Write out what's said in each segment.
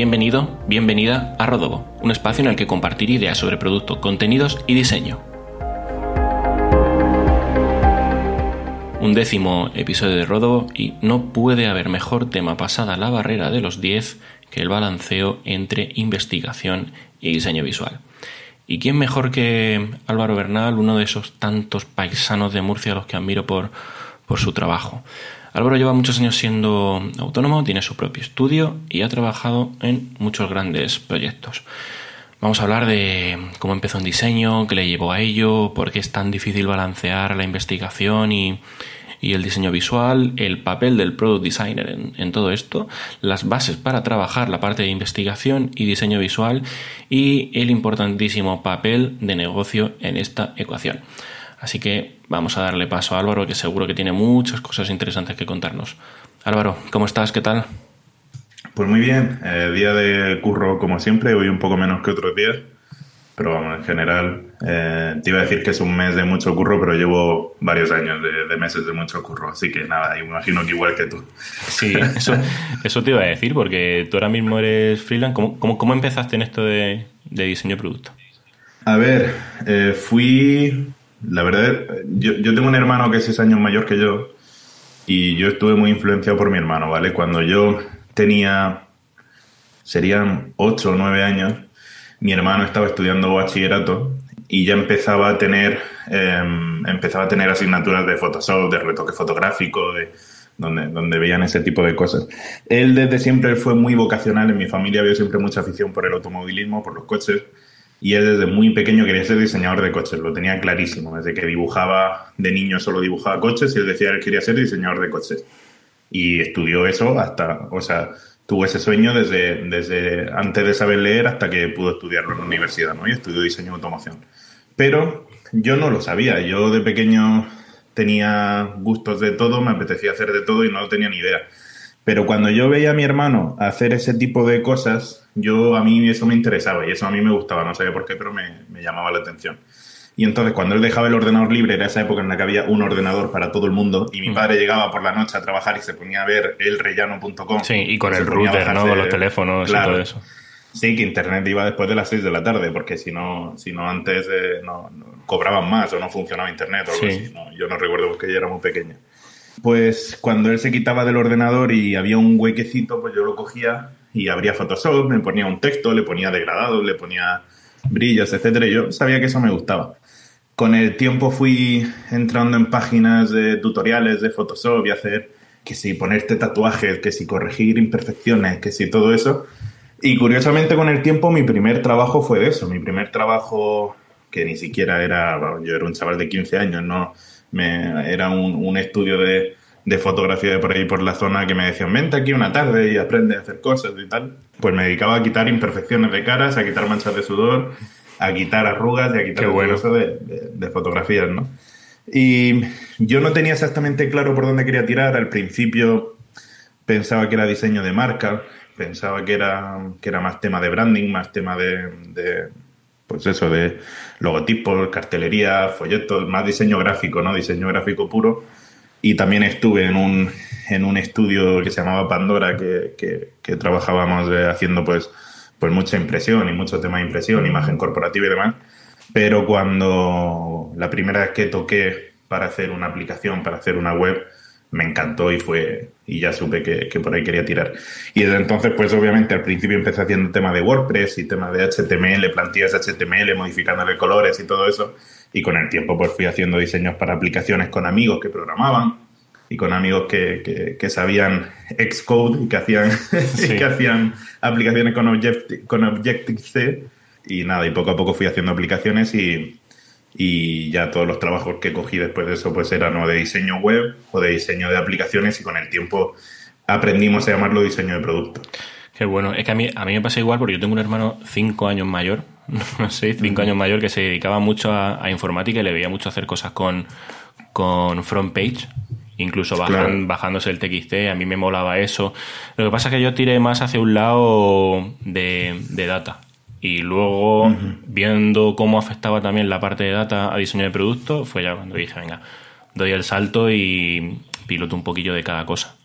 Bienvenido, bienvenida a Rodobo, un espacio en el que compartir ideas sobre productos, contenidos y diseño. Un décimo episodio de Rodobo y no puede haber mejor tema pasada la barrera de los 10 que el balanceo entre investigación y diseño visual. ¿Y quién mejor que Álvaro Bernal, uno de esos tantos paisanos de Murcia a los que admiro por, por su trabajo? Álvaro lleva muchos años siendo autónomo, tiene su propio estudio y ha trabajado en muchos grandes proyectos. Vamos a hablar de cómo empezó en diseño, qué le llevó a ello, por qué es tan difícil balancear la investigación y, el diseño visual, el papel del product designer en, en, todo esto, las bases para trabajar la parte de investigación y diseño visual y el importantísimo papel de negocio en esta ecuación. Así que vamos a darle paso a Álvaro, que seguro que tiene muchas cosas interesantes que contarnos. Álvaro, ¿cómo estás? ¿Qué tal? Pues muy bien, eh, día de curro como siempre, hoy un poco menos que otros días, pero vamos, en general, eh, te iba a decir que es un mes de mucho curro, pero llevo varios años de, meses de mucho curro, así que nada, imagino que igual que tú. Sí, eso, eso te iba a decir, porque tú ahora mismo eres freelance, ¿cómo, cómo, empezaste en esto de, diseño de producto? A ver, eh, fui la verdad, yo, yo tengo un hermano que es seis años mayor que yo y yo estuve muy influenciado por mi hermano, ¿vale? Cuando yo tenía, serían ocho o nueve años, mi hermano estaba estudiando bachillerato y ya empezaba a tener, em, empezaba a tener asignaturas de Photoshop, de retoque fotográfico, de, donde, donde veían ese tipo de cosas. Él desde siempre fue muy vocacional, en mi familia había siempre mucha afición por el automovilismo, por los coches y él desde muy pequeño quería ser diseñador de coches, lo tenía clarísimo. Desde que dibujaba de niño solo dibujaba coches y él decía que quería ser diseñador de coches. Y estudió eso hasta, o sea, tuvo ese sueño desde, desde antes de saber leer hasta que pudo estudiarlo en la universidad, ¿no? Y estudió diseño de automoción. Pero yo no lo sabía, yo de pequeño tenía gustos de todo, me apetecía hacer de todo y no tenía ni idea. Pero cuando yo veía a mi hermano hacer ese tipo de cosas, yo a mí eso me interesaba y eso a mí me gustaba, no sabía por qué, pero me, llamaba la atención. Y entonces cuando él dejaba el ordenador libre, era esa época en la que había un ordenador para todo el mundo y mi mm. padre llegaba por la noche a trabajar y se ponía a ver elrellano.com. Sí, y con el router, ¿no? Con los teléfonos y todo eso. Sí, que internet iba después de las 6 de la tarde, porque si no, si no antes eh, no, cobraban más o no funcionaba internet o algo así. yo no recuerdo porque yo era muy pequeña. Pues cuando él se quitaba del ordenador y había un huequecito, pues yo lo cogía y abría Photoshop, me ponía un texto, le ponía degradado, le ponía brillos, etcétera, yo sabía que eso me gustaba. Con el tiempo fui entrando en páginas de tutoriales de Photoshop y hacer que si ponerte tatuajes, que si corregir imperfecciones, que si todo eso. Y curiosamente con el tiempo mi primer trabajo fue de eso, mi primer trabajo que ni siquiera era, yo era un chaval de 15 años, no, me, era un estudio de, de fotografía de por ahí por la zona que me decían, vente aquí una tarde y aprende a hacer cosas y tal. Pues me dedicaba a quitar imperfecciones de caras, a quitar manchas de sudor, a quitar arrugas y a quitar bueno. de, de, fotografías, ¿no? Y yo no tenía exactamente claro por dónde quería tirar. Al principio pensaba que era diseño de marca, pensaba que era, que era más tema de branding, más tema de pues eso, de logotipos, cartelería, folletos, más diseño gráfico, ¿no? Diseño gráfico puro y también estuve en un, en un estudio que se llamaba Pandora, que, que, trabajábamos haciendo pues, pues mucha impresión y mucho tema de impresión, imagen corporativa y demás. Pero cuando la primera vez que toqué para hacer una aplicación, para hacer una web, me encantó y fue y ya supe que, que, por ahí quería tirar. Y desde entonces, pues obviamente al principio empecé haciendo tema de WordPress y tema de HTML, plantillas HTML, modificándole colores y todo eso. Y con el tiempo pues fui haciendo diseños para aplicaciones con amigos que programaban y con amigos que, que, sabían Xcode y que hacían, que hacían aplicaciones con, Objective, con Objective-C. Y nada, y poco a poco fui haciendo aplicaciones y, y ya todos los trabajos que cogí después de eso pues eran o de diseño web o de diseño de aplicaciones y con el tiempo aprendimos a llamarlo diseño de producto. Qué bueno, es que a mí, a mí me pasa igual porque yo tengo un hermano cinco años mayor no sé, cinco años mayor, que se dedicaba mucho a, informática y le veía mucho hacer cosas con, con front page, incluso bajándose el TXT, a mí me molaba eso. Lo que pasa es que yo tiré más hacia un lado de, data. Y luego, viendo cómo afectaba también la parte de data a diseño de producto, fue ya cuando dije, venga, doy el salto y piloto un poquillo de cada cosa.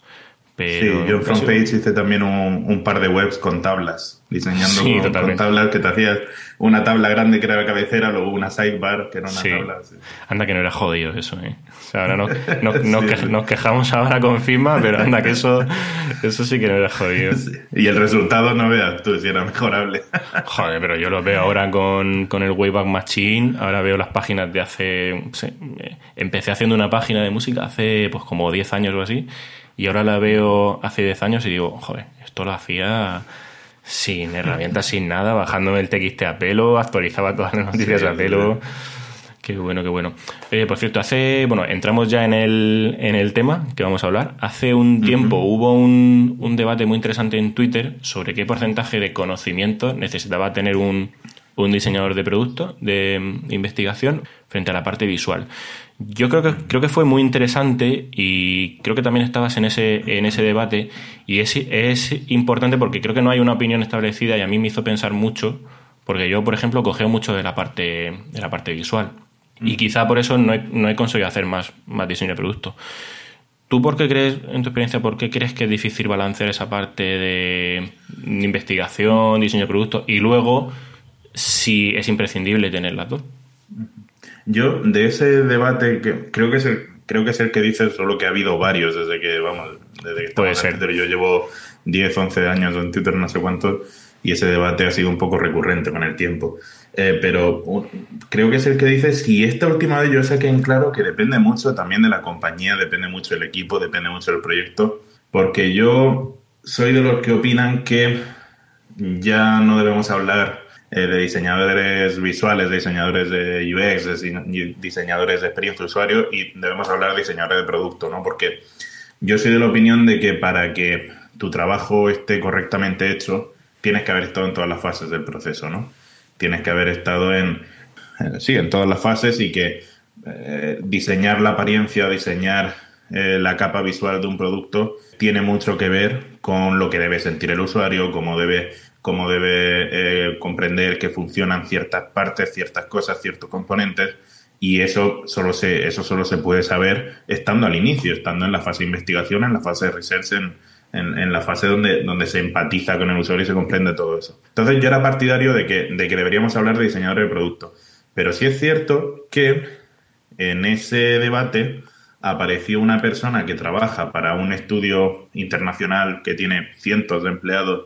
Sí, yo en FrontPage hice también un, par de webs con tablas, diseñando con, tablas que te hacías una tabla grande que era la cabecera, luego una sidebar que era una tabla. Anda que no era jodido eso, ¿eh? O sea, ahora nos, quejamos ahora con firma, pero anda que eso, eso sí que no era jodido. Y el resultado no veas tú si era mejorable. Joder, pero yo lo veo ahora con, con el Wayback Machine, ahora veo las páginas de hace... Eh, empecé haciendo una página de música hace pues como 10 años o así y ahora la veo hace 10 años y digo, joder, esto lo hacía sin herramientas, sin nada, bajándome el TXT a pelo, actualizaba todas las noticias a pelo. Qué bueno, qué bueno. Eh, por cierto, hace, bueno, entramos ya en el, en el tema que vamos a hablar. Hace un tiempo hubo un, un, debate muy interesante en Twitter sobre qué porcentaje de conocimiento necesitaba tener un, un diseñador de producto, de investigación, frente a la parte visual. Yo creo que, creo que fue muy interesante y creo que también estabas en ese, en ese debate y es, es importante porque creo que no hay una opinión establecida y a mí me hizo pensar mucho porque yo, por ejemplo, cogeo mucho de la parte, de la parte visual y mm. quizá por eso no he, no he conseguido hacer más, más diseño de producto. ¿Tú por qué crees, en tu experiencia, por qué crees que es difícil balancear esa parte de investigación, diseño de producto y luego si es imprescindible tener las dos? Yo, de ese debate, que creo que es el, creo que es el que dices, solo que ha habido varios desde que, vamos, desde que Puede ser. Yo llevo 10, 11 años en Twitter, no sé cuántos, y ese debate ha sido un poco recurrente con el tiempo. Eh, pero creo que es el que dice, si esta última vez yo saqué en claro que depende mucho también de la compañía, depende mucho del equipo, depende mucho del proyecto, porque yo soy de los que opinan que ya no debemos hablar eh, de diseñadores visuales, de diseñadores de UX, de diseñadores de experiencia de usuario y debemos hablar de diseñadores de producto, ¿no? Porque yo soy de la opinión de que para que tu trabajo esté correctamente hecho, tienes que haber estado en todas las fases del proceso, ¿no? Tienes que haber estado en, eh, sí, en todas las fases y que eh, diseñar la apariencia, diseñar la capa visual de un producto tiene mucho que ver con lo que debe sentir el usuario, cómo debe cómo debe eh, comprender que funcionan ciertas partes, ciertas cosas, ciertos componentes. Y eso solo, se, eso solo se puede saber estando al inicio, estando en la fase de investigación, en la fase de research, en, en, la fase donde, donde se empatiza con el usuario y se comprende todo eso. Entonces yo era partidario de que, de que deberíamos hablar de diseñadores de producto. Pero sí es cierto que en ese debate apareció una persona que trabaja para un estudio internacional que tiene cientos de empleados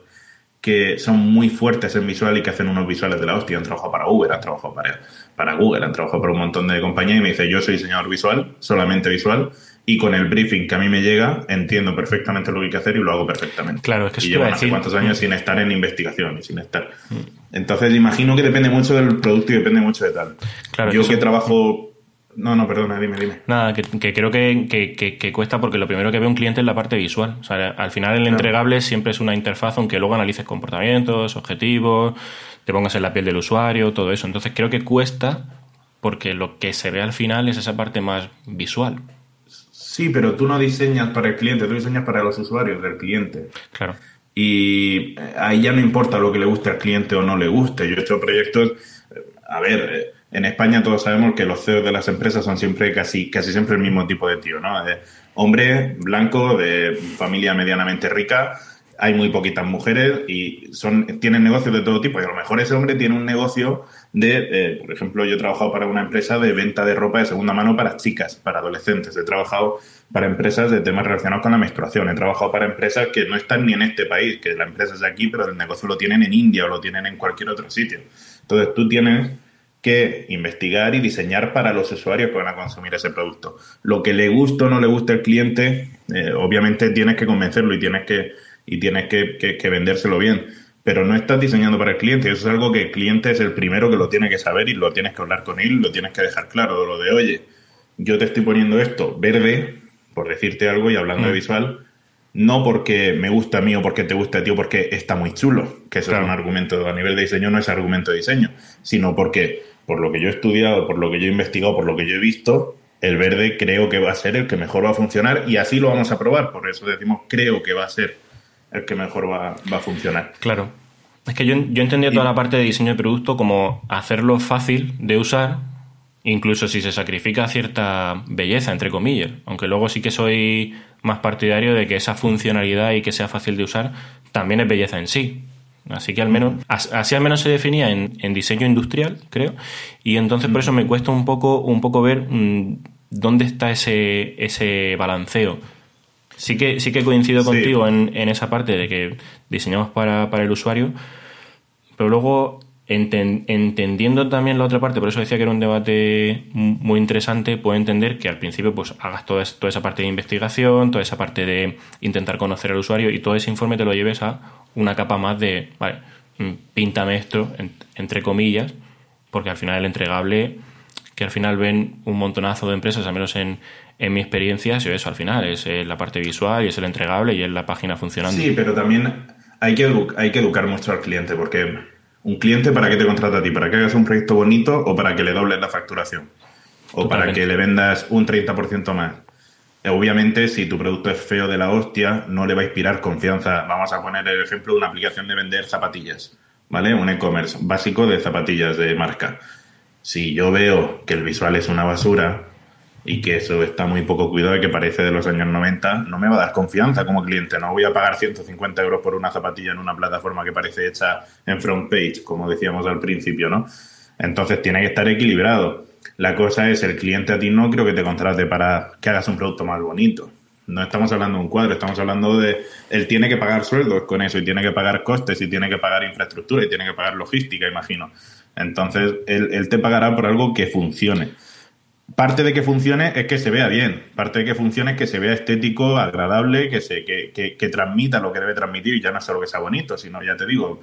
que son muy fuertes en visual y que hacen unos visuales de la hostia. Han trabajado para Uber, han trabajado para, para Google, han trabajado para un montón de compañías y me dice, yo soy diseñador visual, solamente visual, y con el briefing que a mí me llega, entiendo perfectamente lo que hay que hacer y lo hago perfectamente. Claro, es que y llevo no sé cuántos años sin estar en investigación y sin estar. Mm. Entonces, imagino que depende mucho del producto y depende mucho de tal. Claro, yo que trabajo no, no, perdona, dime, dime. Nada, que, creo que, cuesta porque lo primero que ve un cliente es la parte visual. O sea, al final el entregable siempre es una interfaz, aunque luego analices comportamientos, objetivos, te pongas en la piel del usuario, todo eso. Entonces creo que cuesta porque lo que se ve al final es esa parte más visual. Sí, pero tú no diseñas para el cliente, tú diseñas para los usuarios del cliente. Claro. Y ahí ya no importa lo que le guste al cliente o no le guste. Yo he hecho proyectos, a ver, eh, en España todos sabemos que los CEOs de las empresas son siempre casi, casi siempre el mismo tipo de tío, ¿no? hombre blanco, de familia medianamente rica, hay muy poquitas mujeres y son, tienen negocios de todo tipo. Y a lo mejor ese hombre tiene un negocio de, por ejemplo, yo he trabajado para una empresa de venta de ropa de segunda mano para chicas, para adolescentes. He trabajado para empresas de temas relacionados con la menstruación. He trabajado para empresas que no están ni en este país, que la empresa es aquí, pero el negocio lo tienen en India o lo tienen en cualquier otro sitio. Entonces tú tienes que investigar y diseñar para los usuarios que van a consumir ese producto. Lo que le gusta o no le gusta al cliente, eh, obviamente tienes que convencerlo y tienes que, y tienes que, vendérselo bien. Pero no estás diseñando para el cliente. Eso es algo que el cliente es el primero que lo tiene que saber y lo tienes que hablar con él, lo tienes que dejar claro. Lo de, oye, yo te estoy poniendo esto verde, por decirte algo y hablando de mm. visual, no porque me gusta a mí o porque te gusta a ti o porque está muy chulo, que eso es un argumento a nivel de diseño, no es argumento de diseño, sino porque por lo que yo he estudiado, por lo que yo he investigado, por lo que yo he visto, el verde creo que va a ser el que mejor va a funcionar y así lo vamos a probar. Por eso decimos creo que va a ser el que mejor va, a funcionar. Claro. Es que yo, yo entendía toda la parte de diseño de producto como hacerlo fácil de usar incluso si se sacrifica cierta belleza, entre comillas, aunque luego sí que soy más partidario de que esa funcionalidad y que sea fácil de usar también es belleza en sí. Así que al menos, así al menos se definía en, diseño industrial, creo, y entonces por eso me cuesta un poco, un poco ver mm, dónde está ese, ese balanceo. Sí que, sí que coincido contigo en, en, esa parte de que diseñamos para, para el usuario, pero luego entendiendo también la otra parte, por eso decía que era un debate muy interesante, puedo entender que al principio pues hagas toda, esa parte de investigación, toda esa parte de intentar conocer al usuario y todo ese informe te lo lleves a una capa más de, vale, mm, píntame esto, entre comillas, porque al final el entregable, que al final ven un montonazo de empresas, al menos en, en mi experiencia, es eso al final, es eh, la parte visual y es el entregable y es la página funcionando. Sí, pero también hay que, hay que educar mucho al cliente, porque un cliente para qué te contrata a ti, para que hagas un proyecto bonito o para que le dobles la facturación. O para que le vendas un 30% más. Eh, obviamente, si tu producto es feo de la hostia, no le va a inspirar confianza. Vamos a poner el ejemplo de una aplicación de vender zapatillas, ¿vale? Un e-commerce básico de zapatillas de marca. Si yo veo que el visual es una basura, y que eso está muy poco cuidado y que parece de los años 90, no me va a dar confianza como cliente. No voy a pagar 150 euros por una zapatilla en una plataforma que parece hecha en front page, como decíamos al principio, ¿no? Entonces tiene que estar equilibrado. La cosa es, el cliente a ti no creo que te contrate para que hagas un producto más bonito. No estamos hablando de un cuadro, estamos hablando de... Él tiene que pagar sueldos con eso y tiene que pagar costes y tiene que pagar infraestructura y tiene que pagar logística, imagino. Entonces, él, él te pagará por algo que funcione parte de que funcione es que se vea bien, parte de que funcione es que se vea estético, agradable, que, se, que, que, transmita lo que debe transmitir y ya no solo que sea bonito, sino, ya te digo,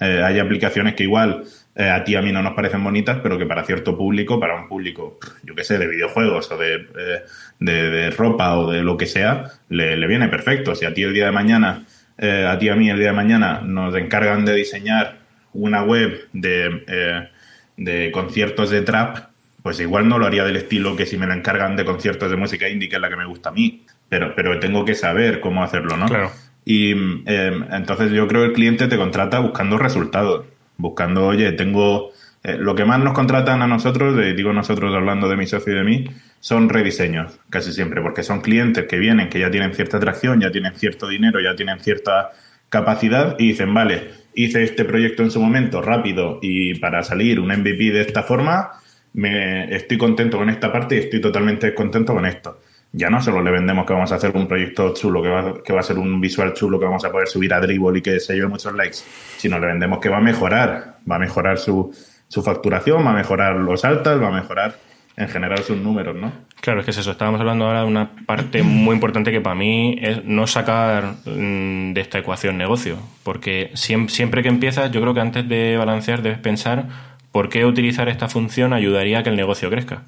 eh, hay aplicaciones que igual eh, a ti a mí no nos parecen bonitas, pero que para cierto público, para un público, yo qué sé, de videojuegos o de, eh, de, ropa o de lo que sea, le, le, viene perfecto. Si a ti el día de mañana, a ti a mí el día de mañana nos encargan de diseñar una web de, de conciertos de trap, pues igual no lo haría del estilo que si me lo encargan de conciertos de música indie, que es la que me gusta a mí, pero, pero tengo que saber cómo hacerlo, ¿no? Claro. Y em, entonces yo creo que el cliente te contrata buscando resultados, buscando, oye, tengo... Eh, lo que más nos contratan a nosotros, digo nosotros hablando de mi socio y de mí, son rediseños, casi siempre, porque son clientes que vienen, que ya tienen cierta atracción, ya tienen cierto dinero, ya tienen cierta capacidad y dicen, vale, hice este proyecto en su momento rápido y para salir un MVP de esta forma, me estoy contento con esta parte y estoy totalmente contento con esto. Ya no solo le vendemos que vamos a hacer un proyecto chulo, que va, que va a ser un visual chulo que vamos a poder subir a Dribble y que se lleve muchos likes, sino le vendemos que va a mejorar, va a mejorar su, su facturación, va a mejorar los altas, va a mejorar en general sus números, ¿no? Claro, es que es eso. Estábamos hablando ahora de una parte muy importante que para mí es no sacar mm, de esta ecuación negocio. Porque siempre que empiezas, yo creo que antes de balancear debes pensar ¿por qué utilizar esta función ayudaría a que el negocio crezca?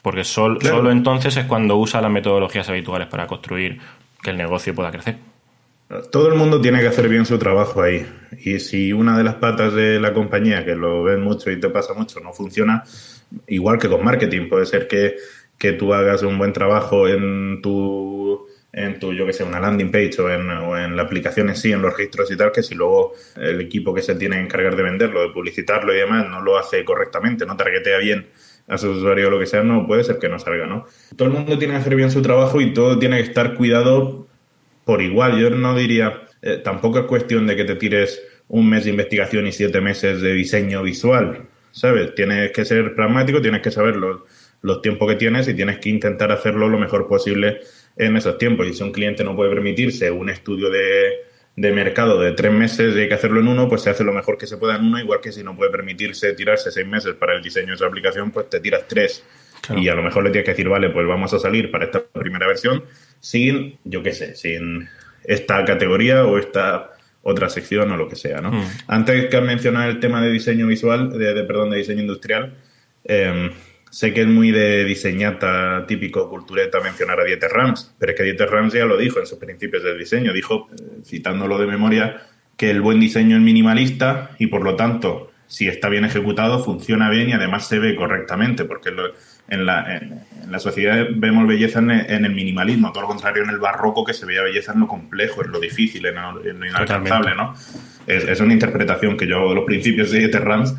Porque solo entonces es cuando usa las metodologías habituales para construir que el negocio pueda crecer. Todo el mundo tiene que hacer bien su trabajo ahí. Y si una de las patas de la compañía, que lo ven mucho y te pasa mucho, no funciona, igual que con marketing, puede ser que, que tú hagas un buen trabajo en tu en tu, yo que sé, una landing page o en, o en la aplicación en sí, en los registros y tal, que si luego el equipo que se tiene que encargar de venderlo, de publicitarlo y demás, no lo hace correctamente, no targetea bien a su usuario o lo que sea, no puede ser que no salga, ¿no? Todo el mundo tiene que hacer bien su trabajo y todo tiene que estar cuidado por igual. Yo no diría, eh, tampoco es cuestión de que te tires un mes de investigación y siete meses de diseño visual, ¿sabes? Tienes que ser pragmático, tienes que saber los, los tiempos que tienes y tienes que intentar hacerlo lo mejor posible en esos tiempos. Y si un cliente no puede permitirse un estudio de, mercado de tres meses y hay que hacerlo en uno, pues se hace lo mejor que se pueda en uno, igual que si no puede permitirse tirarse seis meses para el diseño de esa aplicación, pues te tiras tres. Y a lo mejor le tienes que decir, vale, pues vamos a salir para esta primera versión sin, yo qué sé, sin esta categoría o esta otra sección o lo que sea, ¿no? Mm. Antes que mencionar el tema de diseño visual, de, perdón, de diseño industrial, eh, Sé que es muy de diseñata típico cultureta mencionar a Dieter Rams, pero es que Dieter Rams ya lo dijo en sus principios del diseño. Dijo, eh, citándolo de memoria, que el buen diseño es minimalista y por lo tanto, si está bien ejecutado, funciona bien y además se ve correctamente, porque en, la, en, la, sociedad vemos belleza en, el minimalismo, todo lo contrario en el barroco que se veía belleza en lo complejo, en lo difícil, en lo, inalcanzable, ¿no? Es, es, una interpretación que yo hago de los principios de Dieter Rams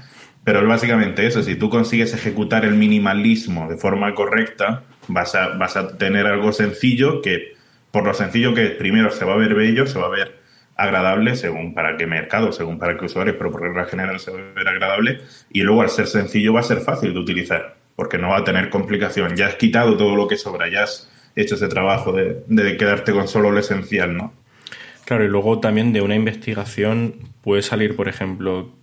Pero básicamente eso, si tú consigues ejecutar el minimalismo de forma correcta, vas a, vas a tener algo sencillo que, por lo sencillo que primero se va a ver bello, se va a ver agradable según para qué mercado, según para qué usuarios, pero por regla general se va a ver agradable y luego al ser sencillo va a ser fácil de utilizar porque no va a tener complicación. Ya has quitado todo lo que sobra, ya has hecho ese trabajo de, de quedarte con solo lo esencial, ¿no? Claro, y luego también de una investigación puede salir, por ejemplo,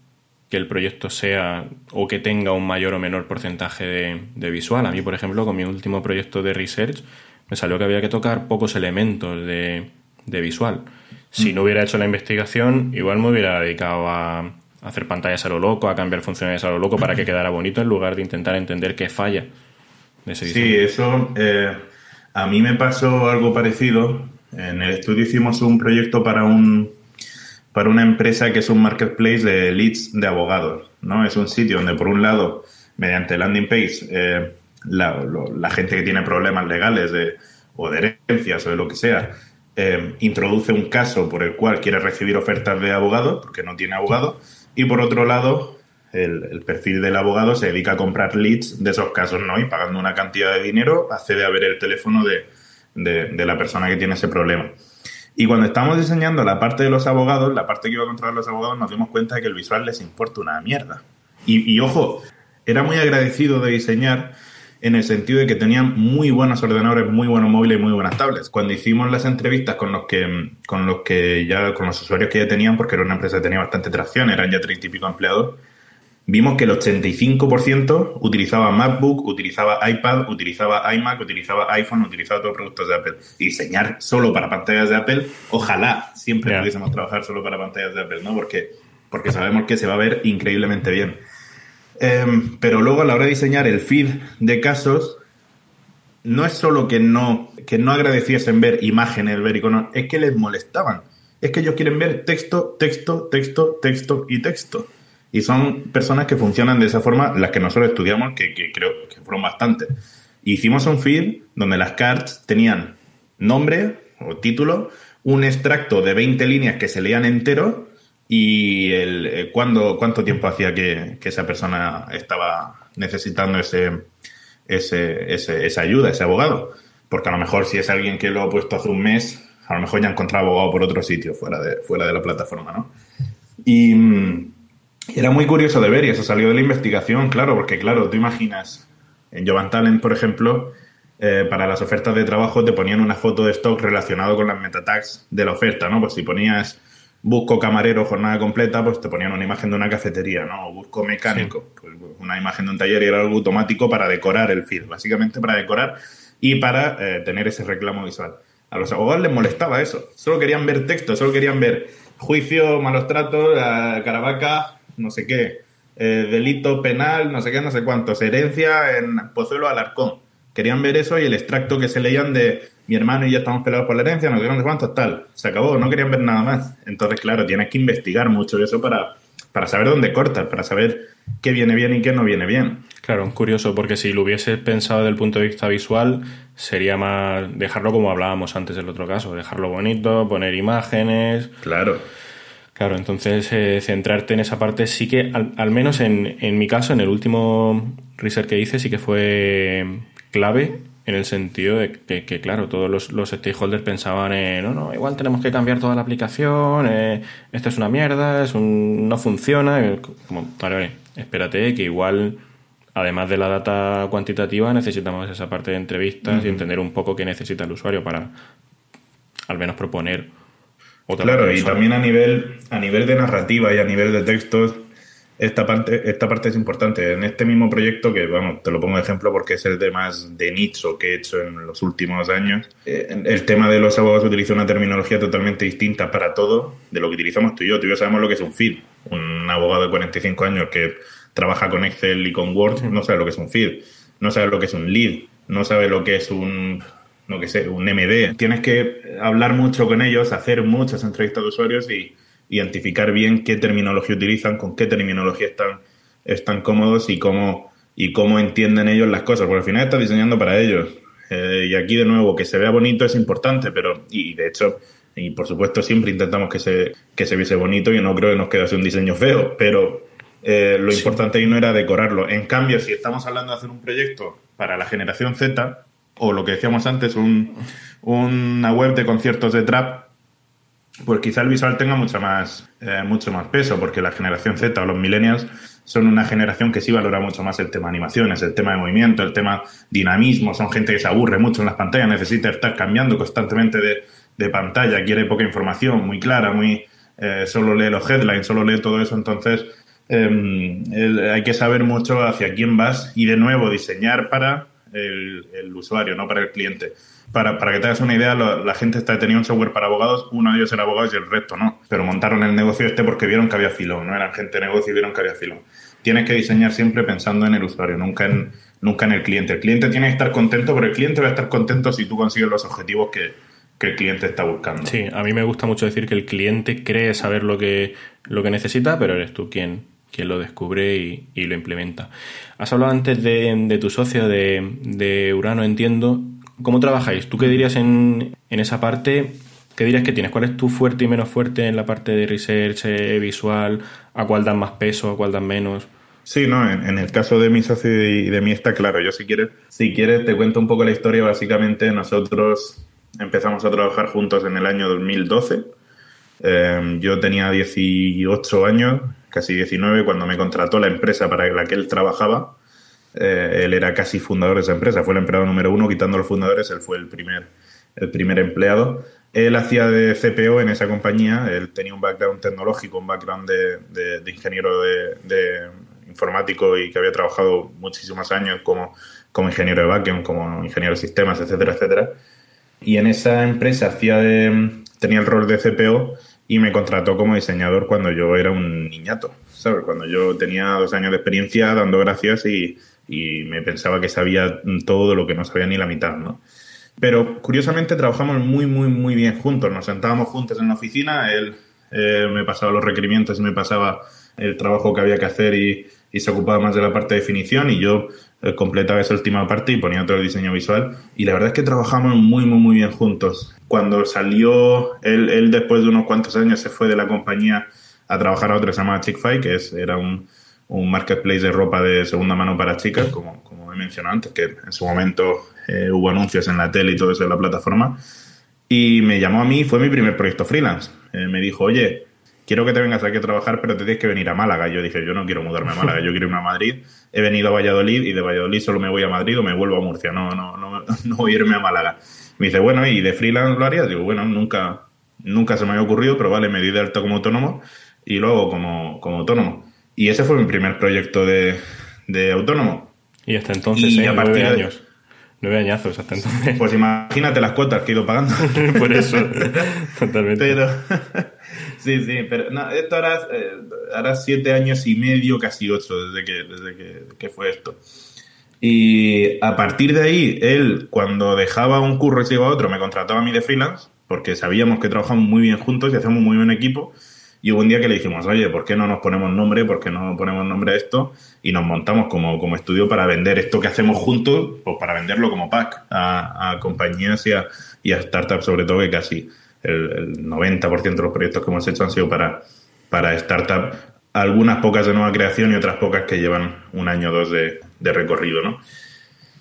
que el proyecto sea o que tenga un mayor o menor porcentaje de, visual. A mí, por ejemplo, con mi último proyecto de research, me salió que había que tocar pocos elementos de, de visual. Si no hubiera hecho la investigación, igual me hubiera dedicado a hacer pantallas a lo loco, a cambiar funciones a lo loco para que quedara bonito en lugar de intentar entender qué falla de ese Sí, eso eh, a mí me pasó algo parecido. En el estudio hicimos un proyecto para un para una empresa que es un marketplace de leads de abogados, ¿no? Es un sitio donde por un lado, mediante landing page, eh, la, gente que tiene problemas legales de, o de herencias o de lo que sea, eh, introduce un caso por el cual quiere recibir ofertas de abogado, porque no tiene abogado, y por otro lado, el, perfil del abogado se dedica a comprar leads de esos casos, ¿no? Y pagando una cantidad de dinero, accede a ver el teléfono de, de, la persona que tiene ese problema. Y cuando estamos diseñando la parte de los abogados, la parte que iba a controlar los abogados, nos dimos cuenta de que el visual les importa una mierda. Y, y ojo, era muy agradecido de diseñar en el sentido de que tenían muy buenos ordenadores, muy buenos móviles y muy buenas tablets. Cuando hicimos las entrevistas con los que, con los que ya, con los usuarios que ya tenían, porque era una empresa que tenía bastante tracción, eran ya treinta y pico empleados, vimos que el 85% utilizaba MacBook, utilizaba iPad, utilizaba iMac, utilizaba iPhone, utilizaba todos los productos de Apple. Y diseñar solo para pantallas de Apple, ojalá siempre pudiésemos trabajar solo para pantallas de Apple, ¿no? Porque, porque sabemos que se va a ver increíblemente bien. Em, pero luego a la hora de diseñar el feed de casos, no es solo que no, que no agradeciesen ver imágenes, ver iconos, es que les molestaban. Es que ellos quieren ver texto, texto, texto, texto y texto. Y son personas que funcionan de esa forma, las que nosotros estudiamos, que, que creo que fueron bastantes. Hicimos un feed donde las cards tenían nombre o título, un extracto de 20 líneas que se leían entero y el, eh, ¿cuándo, cuánto tiempo hacía que, esa persona estaba necesitando ese, ese, esa ayuda, ese abogado. Porque a lo mejor si es alguien que lo ha puesto hace un mes, a lo mejor ya ha encontrado abogado por otro sitio fuera de, fuera de la plataforma, ¿no? Y, mm, era muy curioso de ver y eso salió de la investigación, claro, porque claro, tú imaginas, en Jovan Talent, por ejemplo, eh, para las ofertas de trabajo te ponían una foto de stock relacionado con las metatags de la oferta, ¿no? Pues si ponías busco camarero jornada completa, pues te ponían una imagen de una cafetería, ¿no? O busco mecánico, pues una imagen de un taller y era algo automático para decorar el feed, básicamente para decorar y para eh, tener ese reclamo visual. A los abogados les molestaba eso, solo querían ver texto, solo querían ver juicio, malos tratos, caravaca, no sé qué, eh, delito penal, no sé qué, no sé cuántos, herencia en Pozuelo Alarcón. Querían ver eso y el extracto que se leían de mi hermano y yo estamos peleados por la herencia, no sé cuántos, tal. Se acabó, no querían ver nada más. Entonces, claro, tienes que investigar mucho eso para, para saber dónde cortas, para saber qué viene bien y qué no viene bien. Claro, curioso, porque si lo hubiese pensado desde el punto de vista visual, sería más dejarlo como hablábamos antes del otro caso, dejarlo bonito, poner imágenes. Claro. Claro, entonces eh, centrarte en esa parte sí que, al, al menos en, en, mi caso, en el último research que hice, sí que fue clave en el sentido de que, claro, todos los, stakeholders pensaban, en, no, no, igual tenemos que cambiar toda la aplicación, eh, esto es una mierda, es un, no funciona. Como, vale, vale, espérate, que igual, además de la data cuantitativa, necesitamos esa parte de entrevistas y entender un poco qué necesita el usuario para al menos proponer otra Claro, y también a nivel, a nivel de narrativa y a nivel de textos, esta parte, esta parte es importante. En este mismo proyecto, que vamos, te lo pongo de ejemplo porque es el de más de nicho que he hecho en los últimos años, eh, el tema de los abogados utiliza una terminología totalmente distinta para todo de lo que utilizamos tú y yo. Tú y yo sabemos lo que es un feed. Un abogado de 45 años que trabaja con Excel y con Word no sabe lo que es un feed, no sabe lo que es un lead, no sabe lo que es un no que sé, un MD. Tienes que hablar mucho con ellos, hacer muchas entrevistas de usuarios y identificar bien qué terminología utilizan, con qué terminología están, están cómodos y cómo, y cómo entienden ellos las cosas, porque al final estás diseñando para ellos. Eh, y aquí de nuevo, que se vea bonito es importante, pero, y de hecho, y por supuesto siempre intentamos que se, que se viese bonito y no creo que nos quedase un diseño feo, pero, eh, lo importante ahí no era decorarlo. En cambio, si estamos hablando de hacer un proyecto para la generación Z, o lo que decíamos antes, un, una web de conciertos de trap, pues quizá el visual tenga mucho más, eh, mucho más peso, porque la generación Z o los millennials son una generación que sí valora mucho más el tema animaciones, el tema de movimiento, el tema dinamismo, son gente que se aburre mucho en las pantallas, necesita estar cambiando constantemente de, de pantalla, quiere poca información, muy clara, muy eh, solo lee los headlines, solo lee todo eso, entonces em, hay que saber mucho hacia quién vas y de nuevo diseñar para el, usuario, no para el cliente. Para, para, que te hagas una idea, la, gente está tenía un software para abogados, uno de ellos era abogado y el resto no. Pero montaron el negocio este porque vieron que había filón, no eran gente de negocio y vieron que había filón. Tienes que diseñar siempre pensando en el usuario, nunca en, nunca en el cliente. El cliente tiene que estar contento, pero el cliente va a estar contento si tú consigues los objetivos que, que el cliente está buscando. Sí, a mí me gusta mucho decir que el cliente cree saber lo que, lo que necesita, pero eres tú quien, quien lo descubre y, lo implementa. Has hablado antes de, tu socio, de, Urano, entiendo. ¿Cómo trabajáis? ¿Tú qué dirías en, en, esa parte? ¿Qué dirías que tienes? ¿Cuál es tu fuerte y menos fuerte en la parte de research eh, visual? ¿A cuál dan más peso? ¿A cuál dan menos? Sí, no, en, el caso de mi socio y de mí está claro. Yo si quieres, si quieres te cuento un poco la historia. Básicamente nosotros empezamos a trabajar juntos en el año 2012. Em, yo tenía 18 años, casi 19, cuando me contrató la empresa para la que él trabajaba. Eh, él era casi fundador de esa empresa, fue el empleado número uno, quitando los fundadores, él fue el primer, el primer empleado. Él hacía de CPO en esa compañía, él tenía un background tecnológico, un background de, de, ingeniero de, informático y que había trabajado muchísimos años como, como ingeniero de backend, como ingeniero de sistemas, etcétera, etcétera. Y en esa empresa hacía tenía el rol de CPO y me contrató como diseñador cuando yo era un niñato, ¿sabes? Cuando yo tenía dos años de experiencia dando gracias y, me pensaba que sabía todo lo que no sabía ni la mitad, ¿no? Pero curiosamente trabajamos muy, muy, muy bien juntos. Nos sentábamos juntos en la oficina, él eh, me pasaba los requerimientos y me pasaba el trabajo que había que hacer y, y se ocupaba más de la parte de definición y yo completaba esa última parte y ponía todo el diseño visual. Y la verdad es que trabajamos muy, muy, muy bien juntos. Cuando salió, él, después de unos cuantos años se fue de la compañía a trabajar a otra que se llamaba Chick-Fi, que es, era un, un, marketplace de ropa de segunda mano para chicas, como, como he mencionado antes, que en su momento eh, hubo anuncios en la tele y todo eso en la plataforma. Y me llamó a mí, fue mi primer proyecto freelance. Eh, me dijo, oye, quiero que te vengas aquí a trabajar, pero te tienes que venir a Málaga. Yo dije, yo no quiero mudarme a Málaga, yo quiero irme a Madrid. He venido a Valladolid y de Valladolid solo me voy a Madrid o me vuelvo a Murcia, no, no, no, no voy a irme a Málaga. Me dice, bueno, ¿y de freelance lo harías? Digo, bueno, nunca, nunca se me había ocurrido, pero vale, me di de alta como autónomo y luego como, como autónomo. Y ese fue mi primer proyecto de, de autónomo. Y hasta entonces, y ¿eh? a partir de años. Nueve añazos hasta entonces. Pues imagínate las cuotas que he ido pagando. Por eso, totalmente. Pero, sí, sí, pero no, esto hará, eh, hará, siete años y medio, casi ocho, desde que, desde que, fue esto. Y a partir de ahí, él, cuando dejaba un curro y se iba a otro, me contrataba a mí de freelance, porque sabíamos que trabajamos muy bien juntos y hacemos muy buen equipo. Y hubo un día que le dijimos, oye, ¿por qué no nos ponemos nombre? ¿Por qué no ponemos nombre a esto? Y nos montamos como, como estudio para vender esto que hacemos juntos, pues para venderlo como pack a, compañías y a, y a, startups, sobre todo, que casi el, 90% de los proyectos que hemos hecho han sido para, para startups. Algunas pocas de nueva creación y otras pocas que llevan un año o dos de, de recorrido, ¿no?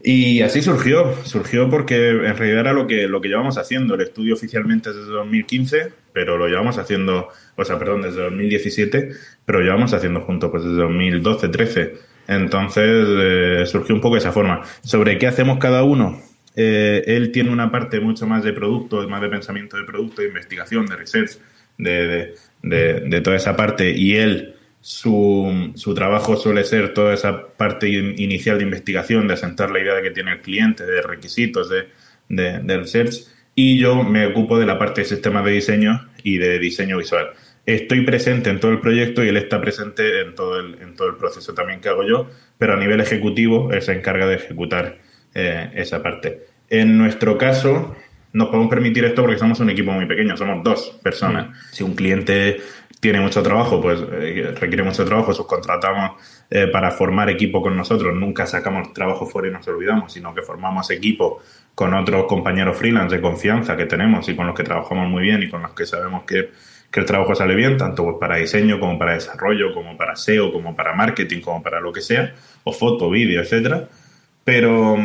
Y así surgió, surgió porque en realidad era lo que, lo que llevamos haciendo. El estudio oficialmente es desde 2015, pero lo llevamos haciendo, o sea, perdón, desde 2017, pero lo llevamos haciendo juntos pues desde 2012, 13. Entonces eh, surgió un poco de esa forma. ¿Sobre qué hacemos cada uno? Eh, él tiene una parte mucho más de producto, más de pensamiento de producto, de investigación, de research, de, de, de toda esa parte, y él su, su, trabajo suele ser toda esa parte inicial de investigación, de asentar la idea de que tiene el cliente, de requisitos, de, de, de research, y yo me ocupo de la parte de sistemas de diseño y de diseño visual. Estoy presente en todo el proyecto y él está presente en todo el, en todo el proceso también que hago yo, pero a nivel ejecutivo él se encarga de ejecutar eh, esa parte. En nuestro caso, nos podemos permitir esto porque somos un equipo muy pequeño, somos dos personas. Mm. Si un cliente tiene mucho trabajo, pues eh, requiere mucho trabajo, subcontratamos eh, para formar equipo con nosotros, nunca sacamos trabajo fuera y nos olvidamos, sino que formamos equipo con otros compañeros freelance de confianza que tenemos y con los que trabajamos muy bien y con los que sabemos que, que el trabajo sale bien, tanto pues, para diseño como para desarrollo, como para SEO, como para marketing, como para lo que sea, o foto, vídeo, etcétera. Pero,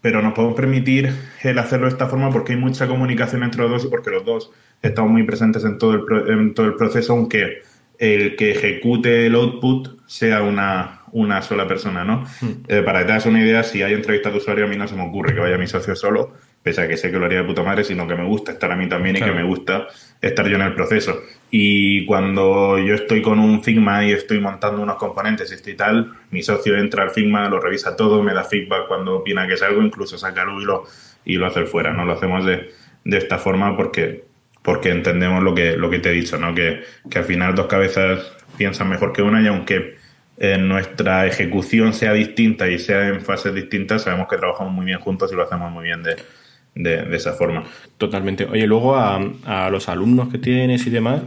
pero nos podemos permitir el hacerlo de esta forma porque hay mucha comunicación entre los dos y porque los dos estamos muy presentes en todo el, en todo el proceso, aunque el que ejecute el output sea una, una sola persona, ¿no? Hmm. Eh, para que te hagas una idea, si hay entrevistas de usuario, a mí no se me ocurre que vaya mi socio solo, pese a que sé que lo haría de puta madre, sino que me gusta estar a mí también y que me gusta estar yo en el proceso. Y cuando yo estoy con un Figma y estoy montando unos componentes y estoy tal, mi socio entra al Figma, lo revisa todo, me da feedback cuando opina que es algo, incluso saca el hilo y lo hace fuera, ¿no? Lo hacemos de, de esta forma porque porque entendemos lo que, lo que te he dicho, ¿no? Que, al final dos cabezas piensan mejor que una y aunque eh, nuestra ejecución sea distinta y sea en fases distintas, sabemos que trabajamos muy bien juntos y lo hacemos muy bien de, de, esa forma. Totalmente. Oye, luego a, a, los alumnos que tienes y demás,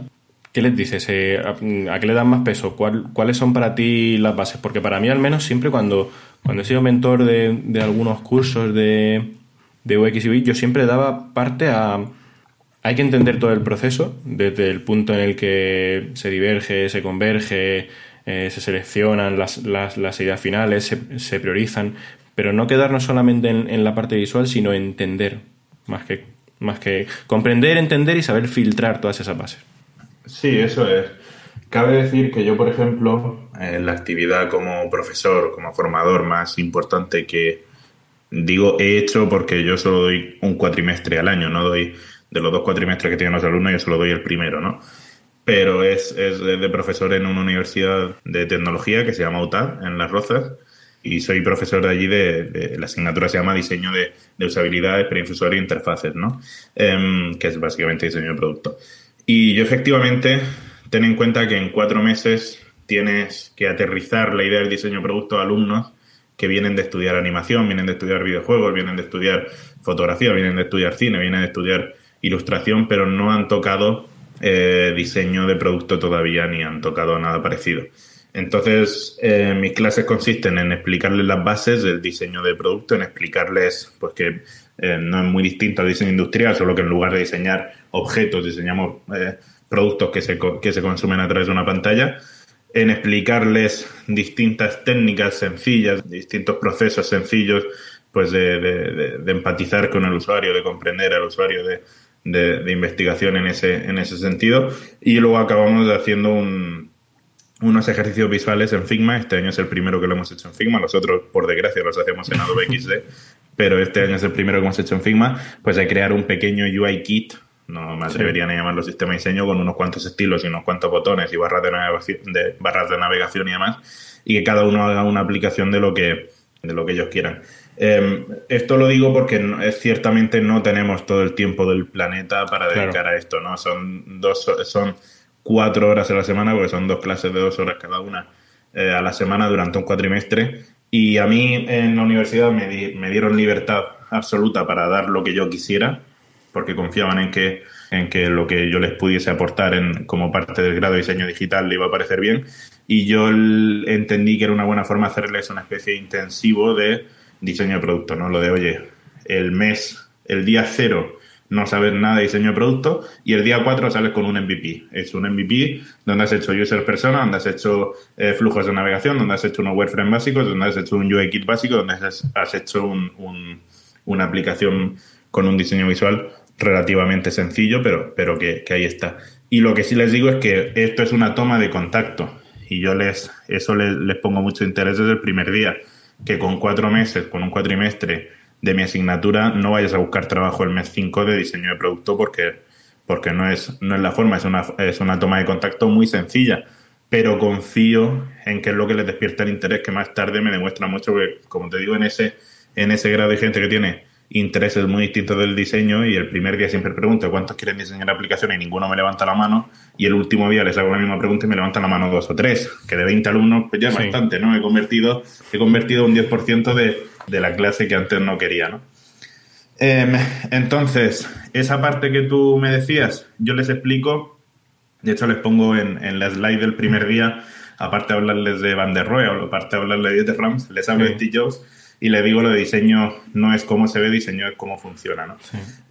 ¿qué les dices? Eh, a, qué le dan más peso? ¿Cuáles son para ti las bases? Porque para mí al menos siempre cuando, cuando he sido mentor de, de algunos cursos de, de UX y UI, yo siempre daba parte a hay que entender todo el proceso, desde el punto en el que se diverge, se converge, eh, se seleccionan las, ideas finales, se, priorizan, pero no quedarnos solamente en, la parte visual, sino entender, más que, más que comprender, entender y saber filtrar todas esas bases. Sí, eso es. Cabe decir que yo, por ejemplo, en la actividad como profesor, como formador más importante que digo he hecho porque yo solo doy un cuatrimestre al año, no doy de los dos cuatrimestres que tienen los alumnos, yo solo doy el primero, ¿no? Pero es, es de profesor en una universidad de tecnología que se llama UTAD, en Las Rozas, y soy profesor de allí de, la asignatura se llama Diseño de, Usabilidad, Experiencia Usuario e Interfaces, ¿no? Em, que es básicamente diseño de producto. Y yo efectivamente, ten en cuenta que en cuatro meses tienes que aterrizar la idea del diseño de producto a alumnos que vienen de estudiar animación, vienen de estudiar videojuegos, vienen de estudiar fotografía, vienen de estudiar cine, vienen de estudiar ilustración, pero no han tocado eh, diseño de producto todavía ni han tocado nada parecido. Entonces, eh, mis clases consisten en explicarles las bases del diseño de producto, en explicarles pues que eh, no es muy distinto al diseño industrial, solo que en lugar de diseñar objetos, diseñamos productos que se, que se consumen a través de una pantalla, en explicarles distintas técnicas sencillas, distintos procesos sencillos, pues de, de empatizar con el usuario, de comprender al usuario, de, de, investigación en ese, en ese sentido. Y luego acabamos haciendo un, unos ejercicios visuales en Figma. Este año es el primero que lo hemos hecho en Figma. Los otros, por desgracia, los hacemos en Adobe XD. pero este año es el primero que hemos hecho en Figma. Pues de crear un pequeño UI kit. No me atreverían a llamarlo sistema de diseño con unos cuantos estilos y unos cuantos botones y barras de navegación, de, barras de navegación y demás. Y que cada uno haga una aplicación de lo que, de lo que ellos quieran. Em, esto lo digo porque es, ciertamente no tenemos todo el tiempo del planeta para dedicar a esto, ¿no? Son dos, son cuatro horas a la semana, porque son dos clases de dos horas cada una eh, a la semana durante un cuatrimestre. Y a mí en la universidad me, me, dieron libertad absoluta para dar lo que yo quisiera, porque confiaban en que, en que lo que yo les pudiese aportar en, como parte del grado de diseño digital le iba a parecer bien. Y yo entendí que era una buena forma hacerles una especie de intensivo de diseño de producto, ¿no? Lo de, oye, el mes, el día cero no sabes nada de diseño de producto y el día 4 sales con un MVP. Es un MVP donde has hecho user persona, donde has hecho eh, flujos de navegación, donde has hecho unos wireframe básicos, donde has hecho un UI kit básico, donde has, hecho un, una aplicación con un diseño visual relativamente sencillo, pero, pero que, ahí está. Y lo que sí les digo es que esto es una toma de contacto y yo les eso les pongo mucho interés desde el primer día que con cuatro meses, con un cuatrimestre de mi asignatura, no vayas a buscar trabajo el mes 5 de diseño de producto porque, porque no, es, no es la forma, es una, es una toma de contacto muy sencilla. Pero confío en que es lo que les despierta el interés, que más tarde me demuestra mucho, que, como te digo, en ese, en ese grado de gente que tiene intereses muy distintos del diseño y el primer día siempre pregunto cuántos quieren diseñar aplicaciones y ninguno me levanta la mano y el último día les hago la misma pregunta y me levantan la mano dos o tres, que de 20 alumnos pues ya es bastante, ¿no? He convertido, he convertido un 10% de, de la clase que antes no quería, ¿no? Em, entonces, esa parte que tú me decías, yo les explico, de hecho les pongo en, en la slide del primer día, aparte de hablarles de Van der Rohe, aparte de hablarles de Rams, les hablo de T. y le digo lo de diseño no es cómo se ve, diseño es cómo funciona, ¿no?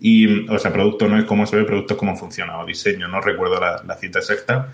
Y, o sea, producto no es cómo se ve, producto es cómo funciona, o diseño, no recuerdo la, la cita exacta.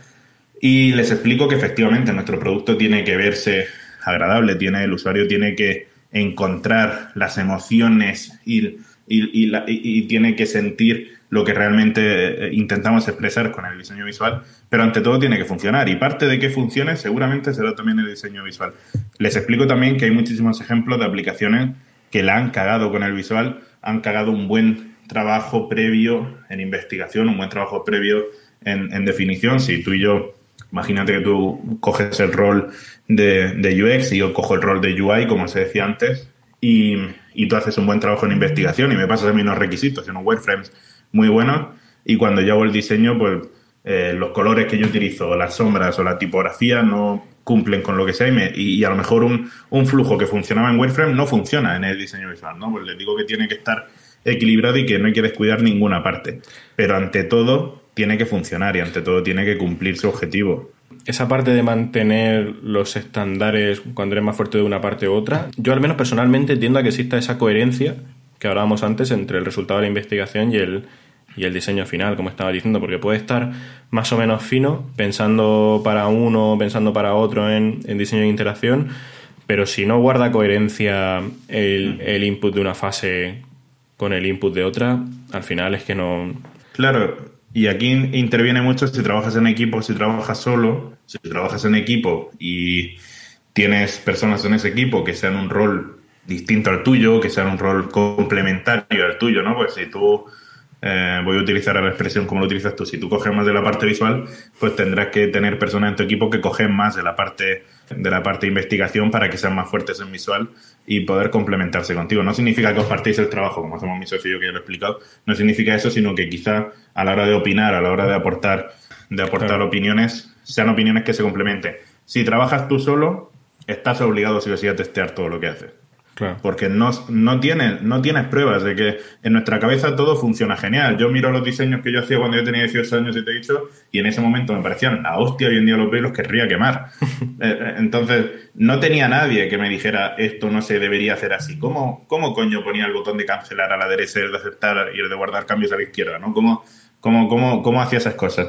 Y les explico que efectivamente nuestro producto tiene que verse agradable, tiene, el usuario tiene que encontrar las emociones y, y, tiene que sentir lo que realmente eh, intentamos expresar con el diseño visual, pero ante todo tiene que funcionar y parte de que funcione seguramente será también el diseño visual. Les explico también que hay muchísimos ejemplos de aplicaciones que la han cagado con el visual, han cagado un buen trabajo previo en investigación, un buen trabajo previo en, definición. Si tú y yo Imagínate que tú coges el rol de, UX y yo cojo el rol de UI, como se decía antes, y, y, tú haces un buen trabajo en investigación y me pasas a mí unos requisitos, unos wireframes muy buenos, y cuando yo hago el diseño, pues eh, los colores que yo utilizo, las sombras o la tipografía no cumplen con lo que sea y, y, a lo mejor un, un, flujo que funcionaba en wireframe no funciona en el diseño visual, ¿no? Pues les digo que tiene que estar equilibrado y que no hay que descuidar ninguna parte. Pero ante todo, tiene que funcionar y ante todo tiene que cumplir su objetivo. Esa parte de mantener los estándares cuando eres más fuerte de una parte u otra, yo al menos personalmente entiendo a que exista esa coherencia que hablábamos antes entre el resultado de la investigación y el, y el diseño final, como estaba diciendo, porque puede estar más o menos fino, pensando para uno, pensando para otro en, diseño de interacción, pero si no guarda coherencia el, el, input de una fase con el input de otra, al final es que no... Claro, y aquí interviene mucho si trabajas en equipo, si trabajas solo, si trabajas en equipo y tienes personas en ese equipo que sean un rol distinto al tuyo, que sean un rol complementario al tuyo, ¿no? Pues si tú, eh, voy a utilizar la expresión como lo utilizas tú, si tú coges más de la parte visual, pues tendrás que tener personas en tu equipo que cogen más de la parte de la parte de investigación para que sean más fuertes en visual y poder complementarse contigo. No significa que os partéis el trabajo, como hacemos mi socio y yo que ya lo he explicado, no significa eso, sino que quizá a la hora de opinar, a la hora de aportar, de aportar opiniones, sean opiniones que se complementen. Si trabajas tú solo, estás obligado sí o sí a testear todo lo que haces. Porque no, no, tienes, no tienes pruebas de que en nuestra cabeza todo funciona genial. Yo miro los diseños que yo hacía cuando yo tenía 18 años y te he dicho, y en ese momento me parecían la hostia, hoy en día los veo y los querría quemar. Eh, eh, entonces, no tenía nadie que me dijera esto no se debería hacer así. ¿Cómo, ¿Cómo coño ponía el botón de cancelar a la derecha, el de aceptar y el de guardar cambios a la izquierda? ¿no? ¿Cómo, cómo, cómo, cómo hacía esas cosas?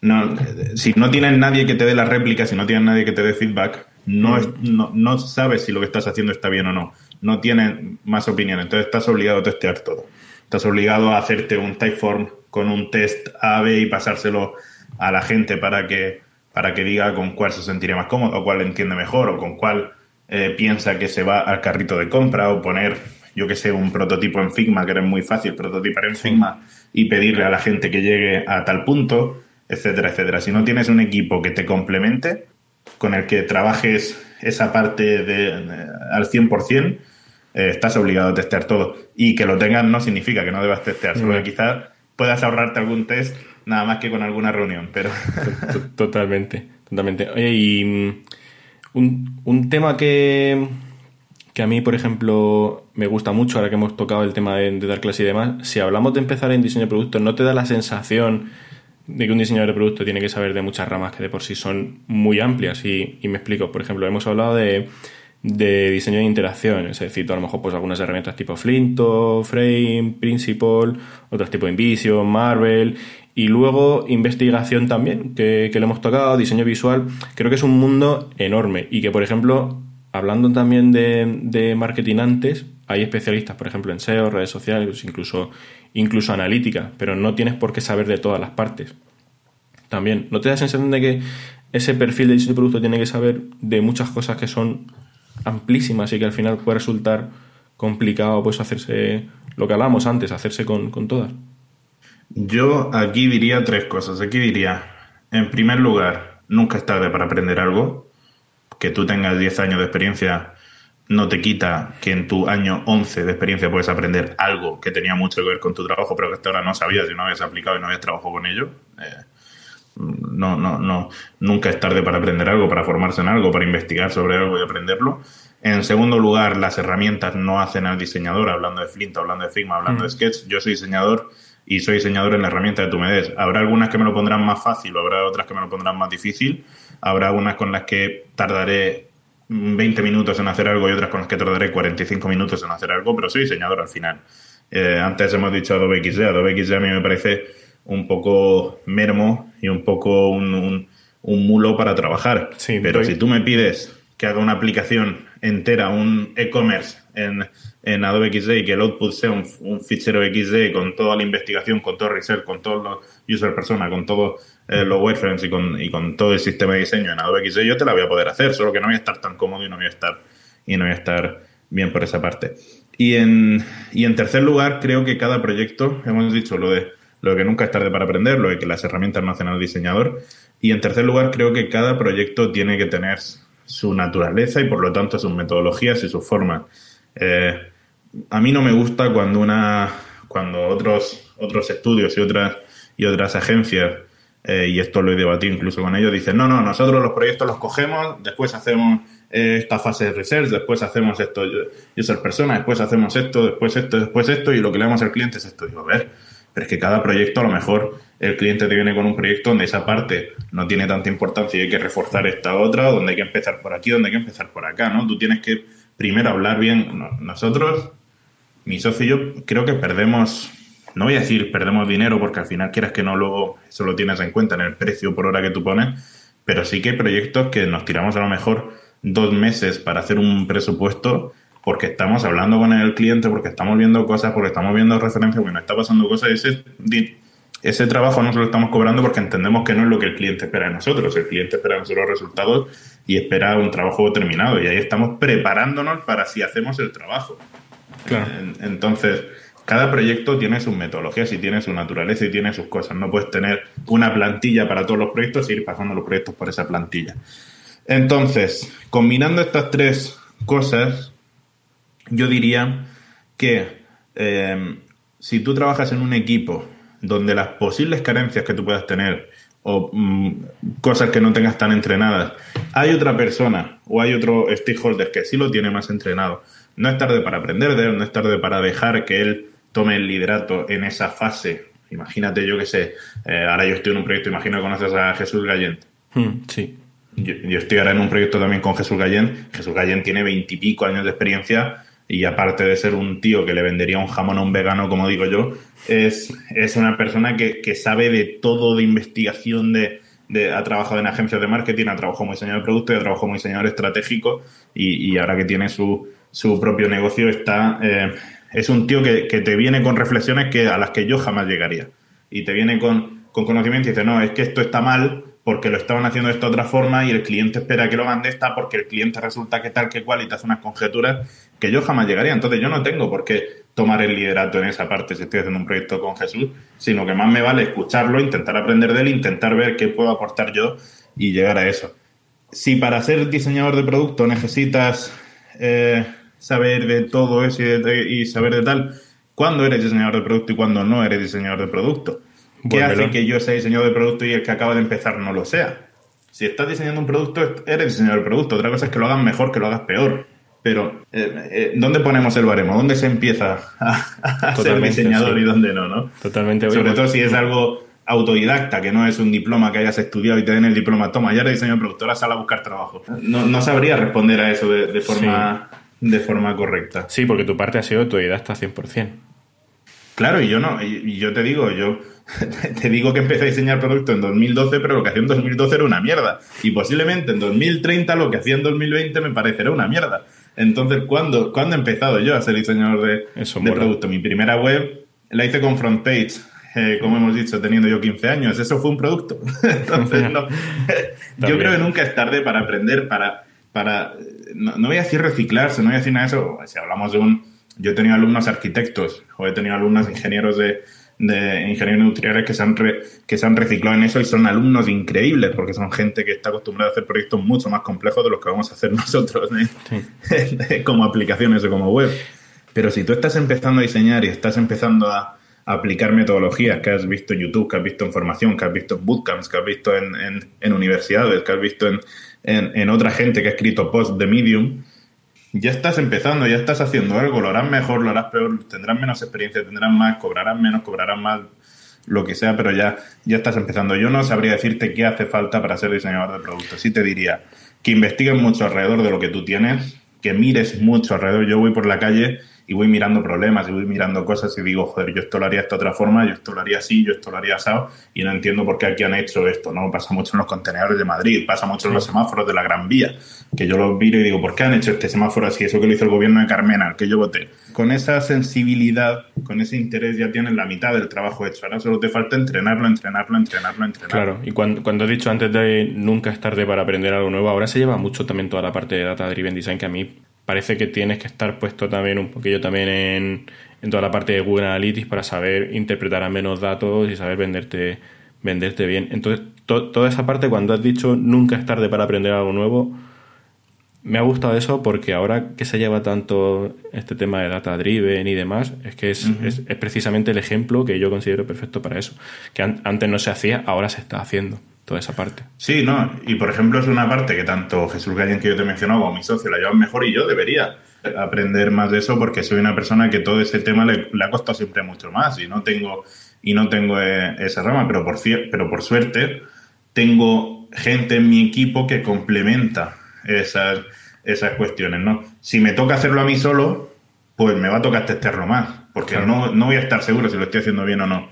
No, si no tienes nadie que te dé la réplica, si no tienes nadie que te dé feedback, no, no, no, sabes si lo que estás haciendo está bien o no. No tienes más opinión. Entonces estás obligado a testear todo. Estás obligado a hacerte un typeform con un test A, B y pasárselo a la gente para que, para que diga con cuál se sentiría más cómodo, o cuál entiende mejor, o con cuál eh, piensa que se va al carrito de compra, o poner, yo que sé, un prototipo en Figma, que era muy fácil prototipar en Figma y pedirle a la gente que llegue a tal punto, etcétera, etcétera. Si no tienes un equipo que te complemente, con el que trabajes esa parte de, al 100%, eh, estás obligado a testear todo. Y que lo tengas no significa que no debas testear, solo que quizás puedas ahorrarte algún test nada más que con alguna reunión, pero... Totalmente, totalmente. Oye, y mm, un, un tema que, que a mí, por ejemplo, me gusta mucho, ahora que hemos tocado el tema de, de dar clase y demás, si hablamos de empezar en diseño de productos, ¿no te da la sensación de que un diseñador de producto tiene que saber de muchas ramas que de por sí son muy amplias. Y, me explico, por ejemplo, hemos hablado de, diseño de interacción, es decir, a lo mejor pues algunas herramientas tipo Flinto, Frame, Principal, otros tipo InVision, Marvel, y luego investigación también, que, que le hemos tocado, diseño visual, creo que es un mundo enorme. Y que, por ejemplo, hablando también de, de marketing antes, hay especialistas, por ejemplo, en SEO, redes sociales, incluso, incluso analítica, pero no tienes por qué saber de todas las partes. También, ¿no te da la sensación de que ese perfil de diseño de producto tiene que saber de muchas cosas que son amplísimas y que al final puede resultar complicado pues hacerse lo que hablábamos antes, hacerse con, con todas? Yo aquí diría tres cosas. Aquí diría, en primer lugar, nunca es tarde para aprender algo. Que tú tengas 10 años de experiencia no te quita que en tu año 11 de experiencia puedes aprender algo que tenía mucho que ver con tu trabajo, pero que hasta ahora no sabías y no habías aplicado y no habías trabajado con ello. Eh, no, no, no, nunca es tarde para aprender algo, para formarse en algo, para investigar sobre algo y aprenderlo. En segundo lugar, las herramientas no hacen al diseñador, hablando de Flint, hablando de Figma, hablando de mm. Sketch. Yo soy diseñador y soy diseñador en la herramienta de tu Medes. Habrá algunas que me lo pondrán más fácil, habrá otras que me lo pondrán más difícil, habrá algunas con las que tardaré 20 minutos en hacer algo y otras con las que tardaré 45 minutos en hacer algo, pero soy diseñador al final. Eh, antes hemos dicho Adobe XD. Adobe XD a mí me parece un poco mermo y un poco un, un, mulo para trabajar. pero si tú me pides que haga una aplicación entera, un e-commerce en, en, Adobe XD y que el output sea un, fichero XD con toda la investigación, con todo el research, con todos los user persona, con todos eh, los wireframes y con, y con todo el sistema de diseño en Adobe XD, yo te la voy a poder hacer, solo que no voy a estar tan cómodo y no voy a estar, y no voy a estar bien por esa parte. Y en, y en tercer lugar, creo que cada proyecto, hemos dicho lo de lo que nunca es tarde para aprender, lo de que las herramientas no hacen al diseñador. Y en tercer lugar, creo que cada proyecto tiene que tener su naturaleza y por lo tanto sus metodologías y sus formas. Eh, a mí no me gusta cuando una cuando otros otros estudios y otras y otras agencias eh, y esto lo he debatido incluso con ellos dicen no no nosotros los proyectos los cogemos después hacemos esta fase de research, después hacemos esto, user persona, después hacemos esto, después esto, después esto, y lo que le damos al cliente es esto. Digo, a ver, pero es que cada proyecto a lo mejor el cliente te viene con un proyecto donde esa parte no tiene tanta importancia y hay que reforzar esta otra, donde hay que empezar por aquí, donde hay que empezar por acá, ¿no? Tú tienes que primero hablar bien. Nosotros, mi socio y yo, creo que perdemos, no voy a decir perdemos dinero porque al final quieras que no, luego eso lo tienes en cuenta en el precio por hora que tú pones, pero sí que hay proyectos que nos tiramos a lo mejor dos meses para hacer un presupuesto porque estamos hablando con el cliente, porque estamos viendo cosas, porque estamos viendo referencias, porque nos está pasando cosas. Ese, ese trabajo no se lo estamos cobrando porque entendemos que no es lo que el cliente espera de nosotros. El cliente espera nosotros resultados y espera un trabajo terminado. Y ahí estamos preparándonos para si hacemos el trabajo. Claro. Entonces, cada proyecto tiene sus metodologías y tiene su naturaleza y tiene sus cosas. No puedes tener una plantilla para todos los proyectos y ir pasando los proyectos por esa plantilla. Entonces, combinando estas tres cosas, yo diría que eh, si tú trabajas en un equipo donde las posibles carencias que tú puedas tener o mm, cosas que no tengas tan entrenadas, hay otra persona o hay otro stakeholder que sí lo tiene más entrenado, no es tarde para aprender de él, no es tarde para dejar que él tome el liderato en esa fase. Imagínate, yo que sé, eh, ahora yo estoy en un proyecto, imagino que conoces a Jesús Gallent. Hmm, sí. Yo, estoy ahora en un proyecto también con Jesús Gallén. Jesús Gallén tiene veintipico años de experiencia y aparte de ser un tío que le vendería un jamón a un vegano, como digo yo, es, es una persona que, que sabe de todo de investigación, de, de, ha trabajado en agencias de marketing, ha trabajado como diseñador de producto, ha trabajado como diseñador estratégico y, y ahora que tiene su, su propio negocio está... Eh, es un tío que, que, te viene con reflexiones que, a las que yo jamás llegaría. Y te viene con, con conocimiento y dice, no, es que esto está mal, porque lo estaban haciendo de esta otra forma y el cliente espera que lo hagan de esta porque el cliente resulta que tal que cual y te hace unas conjeturas que yo jamás llegaría. Entonces yo no tengo por qué tomar el liderato en esa parte si estoy haciendo un proyecto con Jesús, sino que más me vale escucharlo, intentar aprender de él, intentar ver qué puedo aportar yo y llegar a eso. Si para ser diseñador de producto necesitas eh, saber de todo eso y, y saber de tal, ¿cuándo eres diseñador de producto y cuándo no eres diseñador de producto? ¿Qué hace que yo sea diseñador de producto y el que acaba de empezar no lo sea? Si estás diseñando un producto, eres diseñador de producto. Otra cosa es que lo hagas mejor, que lo hagas peor. Pero, eh, eh, ¿dónde ponemos el baremo? ¿Dónde se empieza a, ser diseñador y dónde no, no? Totalmente. Sobre todo si es algo autodidacta, que no es un diploma que hayas estudiado y te den el diploma, toma, ya eres diseñador de producto, ahora sal a buscar trabajo. No, sabría responder a eso de, forma, de forma correcta. Sí, porque tu parte ha sido autodidacta 100%. Claro, y yo no, y yo te digo, yo te digo que empecé a diseñar producto en 2012, pero lo que hacía en 2012 era una mierda. Y posiblemente en 2030 lo que hacía en 2020 me parecerá una mierda. Entonces, ¿cuándo, ¿cuándo he empezado yo a ser diseñador de, de producto? Mi primera web la hice con FrontPage, eh, como hemos dicho, teniendo yo 15 años. Eso fue un producto. Entonces, no. yo creo que nunca es tarde para aprender, para... para no, no voy a decir reciclarse, no voy a decir nada de eso. Si hablamos de un... Yo he tenido alumnos arquitectos o he tenido alumnos ingenieros de, de ingenieros industriales que se, han que se han reciclado en eso y son alumnos increíbles porque son gente que está acostumbrada a hacer proyectos mucho más complejos de los que vamos a hacer nosotros ¿eh? como aplicaciones o como web. Pero si tú estás empezando a diseñar y estás empezando a, aplicar metodologías que has visto en YouTube, que has visto en formación, que has visto en bootcamps, que has visto en, en, universidades, que has visto en, en, otra gente que ha escrito post de Medium, ya estás empezando, ya estás haciendo algo, lo harás mejor, lo harás peor, tendrás menos experiencia, tendrás más, cobrarás menos, cobrarás más, lo que sea, pero ya, ya estás empezando. Yo no sabría decirte qué hace falta para ser diseñador de productos. Sí te diría que investigues mucho alrededor de lo que tú tienes, que mires mucho alrededor. Yo voy por la calle y voy mirando problemas y voy mirando cosas y digo, joder, yo esto lo haría de esta otra forma, yo esto lo haría así, yo esto lo haría asado y no entiendo por qué aquí han hecho esto, ¿no? Pasa mucho en los contenedores de Madrid, pasa mucho en los semáforos de la Gran Vía, que yo los miro y digo, ¿por qué han hecho este semáforo así? Eso que lo hizo el gobierno de Carmena, el que yo voté. Con esa sensibilidad, con ese interés ya tienes la mitad del trabajo hecho. Ahora solo te falta entrenarlo, entrenarlo, entrenarlo, entrenarlo. Claro, y cuando, cuando he dicho antes de nunca es tarde para aprender algo nuevo, ahora se lleva mucho también toda la parte de Data Driven Design que a mí parece que tienes que estar puesto también un poquillo también en, en toda la parte de Google Analytics para saber interpretar a menos datos y saber venderte, venderte bien. Entonces, toda esa parte, cuando has dicho nunca es tarde para aprender algo nuevo, me ha gustado eso porque ahora que se lleva tanto este tema de data driven y demás, es que es, es, precisamente el ejemplo que yo considero perfecto para eso. Que antes no se hacía, ahora se está haciendo toda esa parte. Sí, no, y por ejemplo es una parte que tanto Jesús Gallen que yo te he mencionado como mi socio la llevan mejor y yo debería aprender más de eso porque soy una persona que todo ese tema le, ha costado siempre mucho más y no tengo y no tengo eh, esa rama, pero por, pero por suerte tengo gente en mi equipo que complementa esas, esas cuestiones, ¿no? Si me toca hacerlo a mí solo, pues me va a tocar testearlo más, porque no, no voy a estar seguro si lo estoy haciendo bien o no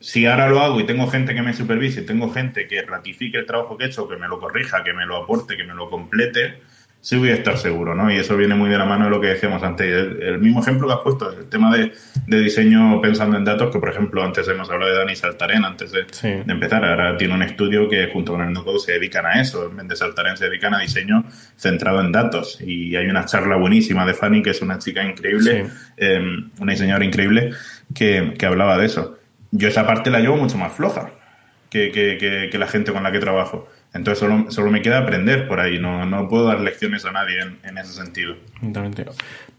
si ahora lo hago y tengo gente que me supervise, tengo gente que ratifique el trabajo que he hecho, que me lo corrija, que me lo aporte, que me lo complete, sí voy a estar seguro, ¿no? Y eso viene muy de la mano de lo que decíamos antes. El, mismo ejemplo que has puesto, el tema de, diseño pensando en datos, que por ejemplo antes hemos hablado de Dani Saltarén, antes de, empezar, ahora tiene un estudio que junto con el NoCode se dedican a eso, en vez de Saltarén se dedican a diseño centrado en datos. Y hay una charla buenísima de Fanny, que es una chica increíble, em, una diseñadora increíble, que, que hablaba de eso yo esa parte la llevo mucho más floja que, que, que, la gente con la que trabajo. Entonces solo, solo, me queda aprender por ahí, no, no puedo dar lecciones a nadie en, ese sentido.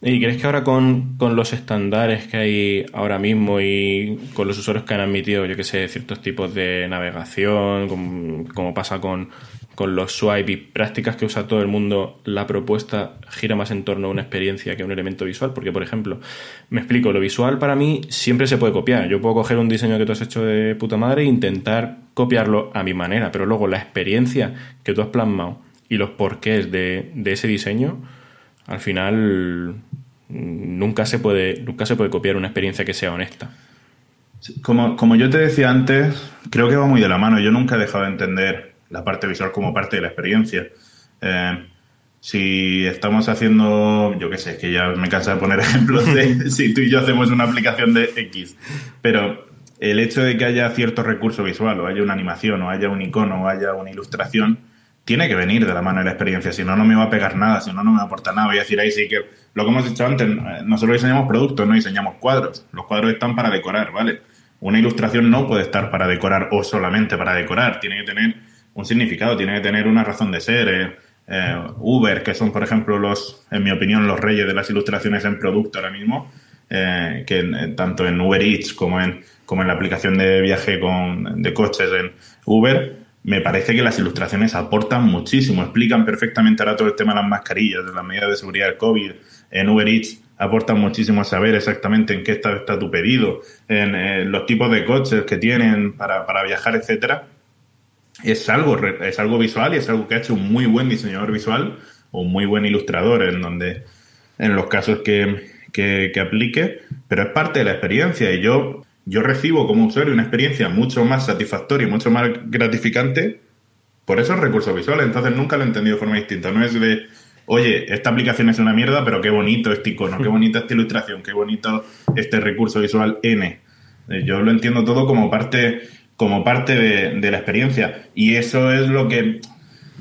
¿Y crees que ahora con, con, los estándares que hay ahora mismo y con los usuarios que han admitido, yo que sé, ciertos tipos de navegación, como pasa con, con los swipe y prácticas que usa todo el mundo, la propuesta gira más en torno a una experiencia que a un elemento visual. Porque, por ejemplo, me explico, lo visual para mí siempre se puede copiar. Yo puedo coger un diseño que tú has hecho de puta madre e intentar copiarlo a mi manera, pero luego la experiencia que tú has plasmado y los porqués de, de ese diseño, al final nunca se puede, nunca se puede copiar una experiencia que sea honesta. Como, como yo te decía antes, creo que va muy de la mano. Yo nunca he dejado de entender la parte visual como parte de la experiencia. Eh, si estamos haciendo, yo qué sé, que ya me cansa de poner ejemplos de si tú y yo hacemos una aplicación de X, pero el hecho de que haya cierto recurso visual, o haya una animación, o haya un icono, o haya una ilustración, tiene que venir de la mano de la experiencia, si no, no me va a pegar nada, si no, no me va a aportar nada. Voy a decir ahí sí que lo que hemos dicho antes, eh, nosotros diseñamos productos, no diseñamos cuadros. Los cuadros están para decorar, ¿vale? Una ilustración no puede estar para decorar o solamente para decorar, tiene que tener un significado, tiene que tener una razón de ser. Eh, eh, Uber, que son, por ejemplo, los, en mi opinión, los reyes de las ilustraciones en producto ahora mismo, eh, que tanto en Uber Eats como en, como en la aplicación de viaje con, de coches en Uber, me parece que las ilustraciones aportan muchísimo, explican perfectamente ahora todo el tema de las mascarillas, de las medidas de seguridad del COVID. En Uber Eats aportan muchísimo a saber exactamente en qué está tu pedido, en, los tipos de coches que tienen para, para viajar, etcétera es algo, es algo visual y es algo que ha hecho un muy buen diseñador visual o un muy buen ilustrador en donde en los casos que, que, aplique, pero es parte de la experiencia y yo, yo recibo como usuario una experiencia mucho más satisfactoria y mucho más gratificante por esos recursos visuales. Entonces nunca lo he entendido de forma distinta. No es de, oye, esta aplicación es una mierda, pero qué bonito este icono, qué bonita esta ilustración, qué bonito este recurso visual N. Eh, yo lo entiendo todo como parte como parte de, la experiencia. Y eso es lo que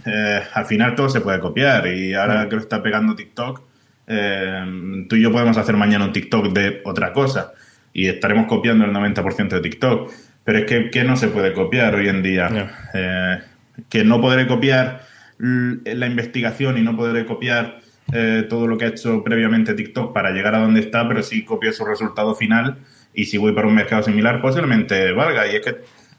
eh, al final todo se puede copiar. Y ahora que lo está pegando TikTok, eh, tú y yo podemos hacer mañana un TikTok de otra cosa. Y estaremos copiando el 90% de TikTok. Pero es que, ¿qué no se puede copiar hoy en día? Eh, que no podré copiar la investigación y no podré copiar todo lo que ha hecho previamente TikTok para llegar a donde está, pero sí copio su resultado final y si voy para un mercado similar posiblemente valga. Y es que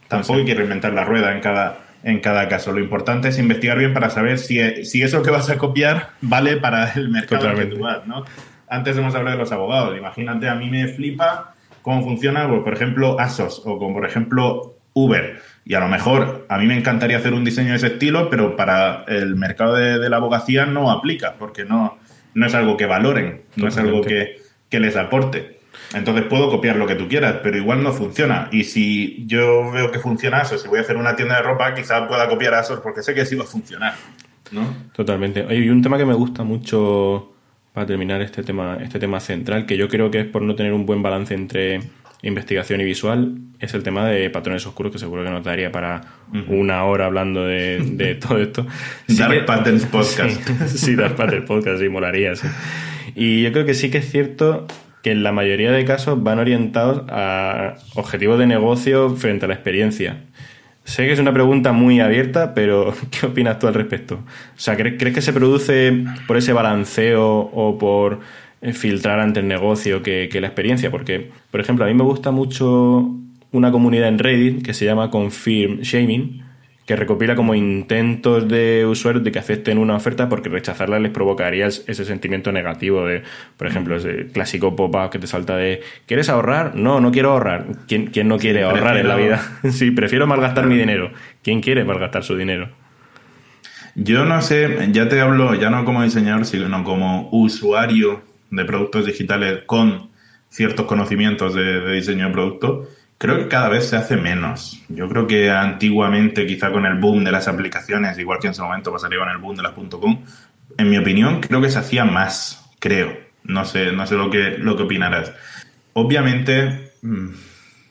Tampoco hay que reinventar la rueda en cada, en cada caso. Lo importante es investigar bien para saber si, si eso que vas a copiar vale para el mercado que tú vas, ¿no? Antes hemos hablado de los abogados. Imagínate, a mí me flipa cómo funciona, pues, por ejemplo, ASOS o como por ejemplo Uber. Y a lo mejor a mí me encantaría hacer un diseño de ese estilo, pero para el mercado de, la abogacía no aplica, porque no, no es algo que valoren, no es algo que, que les aporte. Entonces puedo copiar lo que tú quieras, pero igual no funciona. Y si yo veo que funciona ASOS, si voy a hacer una tienda de ropa, quizás pueda copiar ASOS porque sé que sí va a funcionar. ¿no? Totalmente. Hay un tema que me gusta mucho para terminar este tema, este tema central, que yo creo que es por no tener un buen balance entre investigación y visual, es el tema de patrones oscuros, que seguro que nos daría para una hora hablando de, todo esto. Dark Patterns Podcast. Sí, Dark Patterns Podcast, sí, molaría, sí. Y yo creo que sí que es cierto que en la mayoría de casos van orientados a objetivos de negocio frente a la experiencia. Sé que es una pregunta muy abierta, pero ¿qué opinas tú al respecto? O sea, ¿crees, que se produce por ese balanceo o por eh, filtrar ante el negocio que, que la experiencia? Porque, por ejemplo, a mí me gusta mucho una comunidad en Reddit que se llama Confirm Shaming, que recopila como intentos de usuarios de que acepten una oferta porque rechazarla les provocaría ese sentimiento negativo de, por ejemplo, ese clásico pop-up que te salta de ¿quieres ahorrar? No, no quiero ahorrar. ¿Quién, quién no quiere ahorrar en la vida? sí, prefiero malgastar mi dinero. ¿Quién quiere malgastar su dinero? Yo no sé, ya te hablo, ya no como diseñador, sino como usuario de productos digitales con ciertos conocimientos de, de diseño de producto Creo que cada vez se hace menos. Yo creo que antiguamente, quizá con el boom de las aplicaciones, igual que en su momento pasaría con el boom de las .com, en mi opinión, creo que se hacía más, creo. No sé, no sé lo que, lo que opinarás. Obviamente, mm,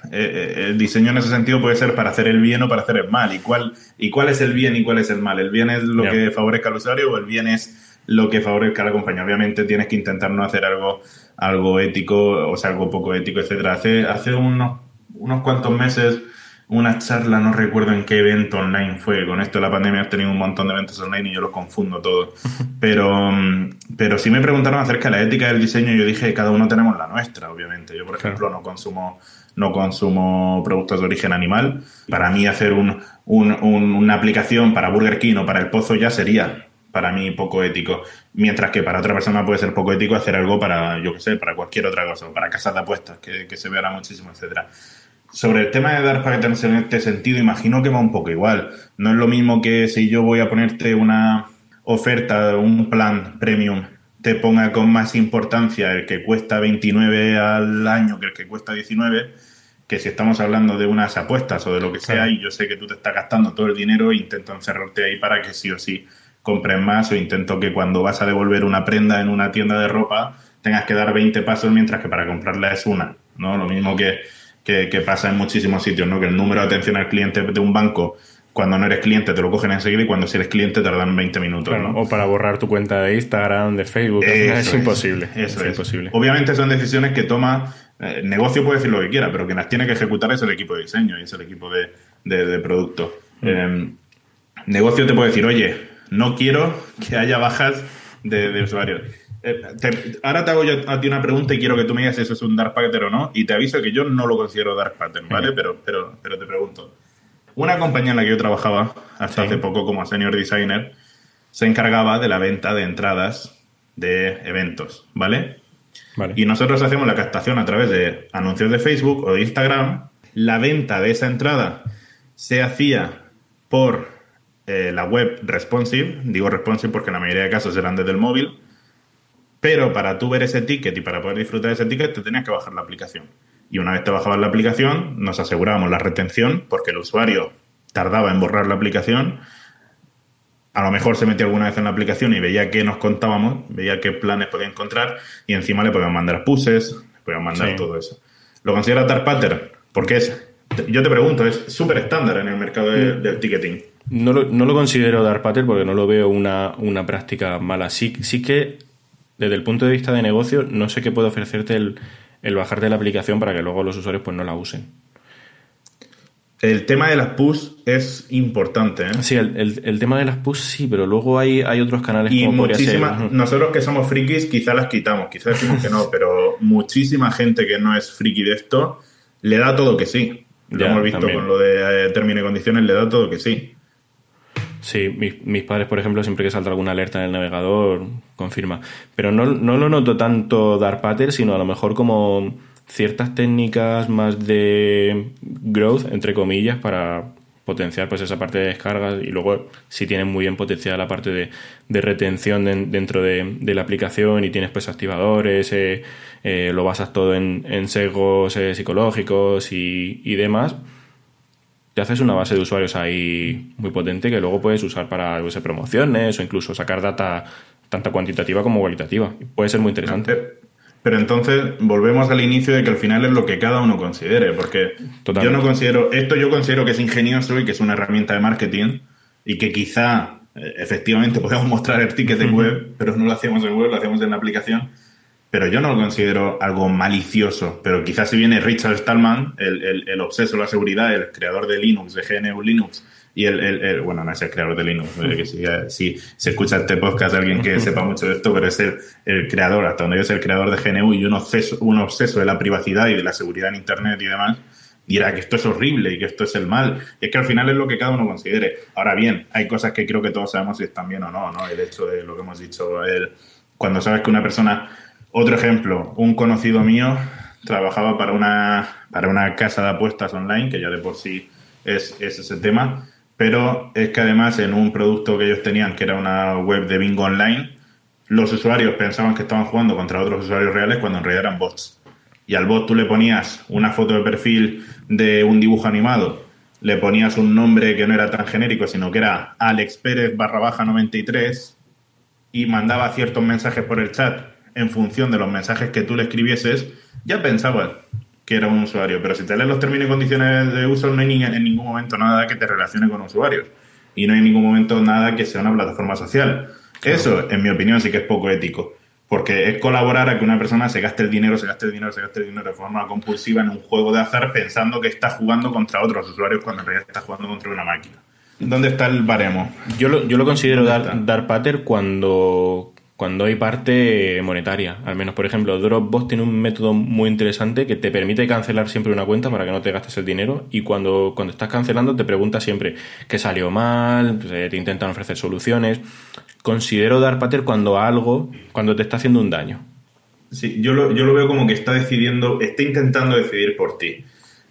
eh, eh, el diseño en ese sentido puede ser para hacer el bien o para hacer el mal. ¿Y cuál, y cuál es el bien y cuál es el mal? ¿El bien es lo que favorezca al usuario o el bien es lo que favorezca a la compañía? Obviamente tienes que intentar no hacer algo, algo ético, o sea, algo poco ético, etcétera. Hace, hace unos unos cuantos meses una charla, no recuerdo en qué evento online fue. Con esto de la pandemia he tenido un montón de eventos online y yo los confundo todos. Pero, pero sí me preguntaron acerca de la ética del diseño y yo dije, cada uno tenemos la nuestra, obviamente. Yo, por ejemplo, no consumo no consumo productos de origen animal. Para mí hacer un, una aplicación para Burger King o para el Pozo ya sería para mí poco ético. Mientras que para otra persona puede ser poco ético hacer algo para, yo qué sé, para cualquier otra cosa, para casas de apuestas, que, que se verá muchísimo, etcétera. Sobre el tema de dar paquetes en este sentido, imagino que va un poco igual. No es lo mismo que si yo voy a ponerte una oferta, un plan premium, te ponga con más importancia el que cuesta 29 al año que el que cuesta 19, que si estamos hablando de unas apuestas o de lo que sea, y yo sé que tú te estás gastando todo el dinero, intento encerrarte ahí para que sí o sí compres más, o intento que cuando vas a devolver una prenda en una tienda de ropa tengas que dar 20 pasos, mientras que para comprarla es una. ¿no? Lo mismo que que, pasa en muchísimos sitios, ¿no? Que el número de atención al cliente de un banco cuando no eres cliente te lo cogen enseguida y cuando si eres cliente tardan 20 minutos. O para borrar tu cuenta de Instagram, de Facebook. es, imposible. Eso es, imposible. Obviamente son decisiones que toma. eh, negocio puede decir lo que quiera, pero quien las tiene que ejecutar es el equipo de diseño y es el equipo de, de, producto. Mm. Em, negocio te puede decir, oye, no quiero que haya bajas de, de usuarios eh, ahora te hago yo a ti una pregunta y quiero que tú me digas si eso es un dark pattern o no. Y te aviso que yo no lo considero dark pattern, ¿vale? Pero, pero, pero te pregunto. Una compañía en la que yo trabajaba hasta hace poco como senior designer se encargaba de la venta de entradas de eventos, ¿vale? Vale. Y nosotros hacemos la captación a través de anuncios de Facebook o de Instagram. La venta de esa entrada se hacía por eh, la web responsive. Digo responsive porque en la mayoría de casos eran desde el móvil pero para tú ver ese ticket y para poder disfrutar de ese ticket, te tenías que bajar la aplicación. Y una vez te bajabas la aplicación, nos asegurábamos la retención, porque el usuario tardaba en borrar la aplicación. A lo mejor se metía alguna vez en la aplicación y veía qué nos contábamos, veía qué planes podía encontrar y encima le podían mandar pushes, le podían mandar todo eso. ¿Lo considera Dark Pattern? Porque es, yo te pregunto, es súper estándar en el mercado mm. del ticketing. No lo, no lo considero Dark Pattern porque no lo veo una, una práctica mala. Sí, sí que desde el punto de vista de negocio, no sé qué puede ofrecerte el, el bajarte la aplicación para que luego los usuarios pues no la usen. El tema de las push es importante. ¿eh? Sí, el, tema de las push sí, pero luego hay, hay otros canales y como muchísimas, Nosotros que somos frikis quizás las quitamos, quizás decimos que no, pero muchísima gente que no es friki de esto le da todo que sí. Lo hemos visto con lo de eh, término y condiciones, le da todo que sí. Sí, mis, padres, por ejemplo, siempre que salta alguna alerta en el navegador, confirma. Pero no, no lo noto tanto dar pater, sino a lo mejor como ciertas técnicas más de growth, entre comillas, para potenciar pues esa parte de descargas y luego si tienes muy bien potenciada la parte de, retención dentro de, la aplicación y tienes pues activadores, eh, eh, lo basas todo en, en sesgos eh, psicológicos y, y, demás, te haces una base de usuarios ahí muy potente que luego puedes usar para pues, promociones o incluso sacar data tanto cuantitativa como cualitativa. Puede ser muy interesante. Pero entonces volvemos al inicio de que al final es lo que cada uno considere, porque yo no considero, esto yo considero que es ingenioso y que es una herramienta de marketing y que quizá eh, efectivamente podemos mostrar el ticket de web, pero no lo hacemos en web, lo hacemos en la aplicación. Pero yo no lo considero algo malicioso. Pero quizás si viene Richard Stallman, el, el, el obseso de la seguridad, el creador de Linux, de GNU Linux, y el, el, bueno, no es el creador de Linux, que si, si, se escucha este podcast alguien que sepa mucho de esto, pero es el, creador, hasta donde yo es el creador de GNU y un obseso, un obseso de la privacidad y de la seguridad en Internet y demás, dirá que esto es horrible y que esto es el mal. Y es que al final es lo que cada uno considere. Ahora bien, hay cosas que creo que todos sabemos si están bien o no, ¿no? El hecho de lo que hemos dicho, cuando sabes que una persona, otro ejemplo, un conocido mío trabajaba para una, para una casa de apuestas online, que ya de por sí es, es ese tema, pero es que además en un producto que ellos tenían, que era una web de bingo online, los usuarios pensaban que estaban jugando contra otros usuarios reales cuando en realidad eran bots. Y al bot tú le ponías una foto de perfil de un dibujo animado, le ponías un nombre que no era tan genérico, sino que era Alex Pérez barra baja 93 y mandaba ciertos mensajes por el chat en función de los mensajes que tú le escribieses, ya pensabas que era un usuario. Pero si te lees los términos y condiciones de uso, no hay en ningún momento nada que te relacione con usuarios. Y no hay en ningún momento nada que sea una plataforma social. Eso, en mi opinión, sí que es poco ético. Porque es colaborar a que una persona se gaste el dinero, se gaste el dinero, se gaste el dinero de forma compulsiva en un juego de azar pensando que está jugando contra otros usuarios cuando en realidad está jugando contra una máquina. ¿Dónde está el baremo? Yo lo, yo lo considero dar, dar pater cuando, cuando hay parte monetaria. Al menos, por ejemplo, Dropbox tiene un método muy interesante que te permite cancelar siempre una cuenta para que no te gastes el dinero y cuando, cuando estás cancelando te pregunta siempre qué salió mal, pues, eh, te intentan ofrecer soluciones. Considero dar pater cuando algo, cuando te está haciendo un daño. Sí, yo lo, yo lo veo como que está decidiendo, está intentando decidir por ti.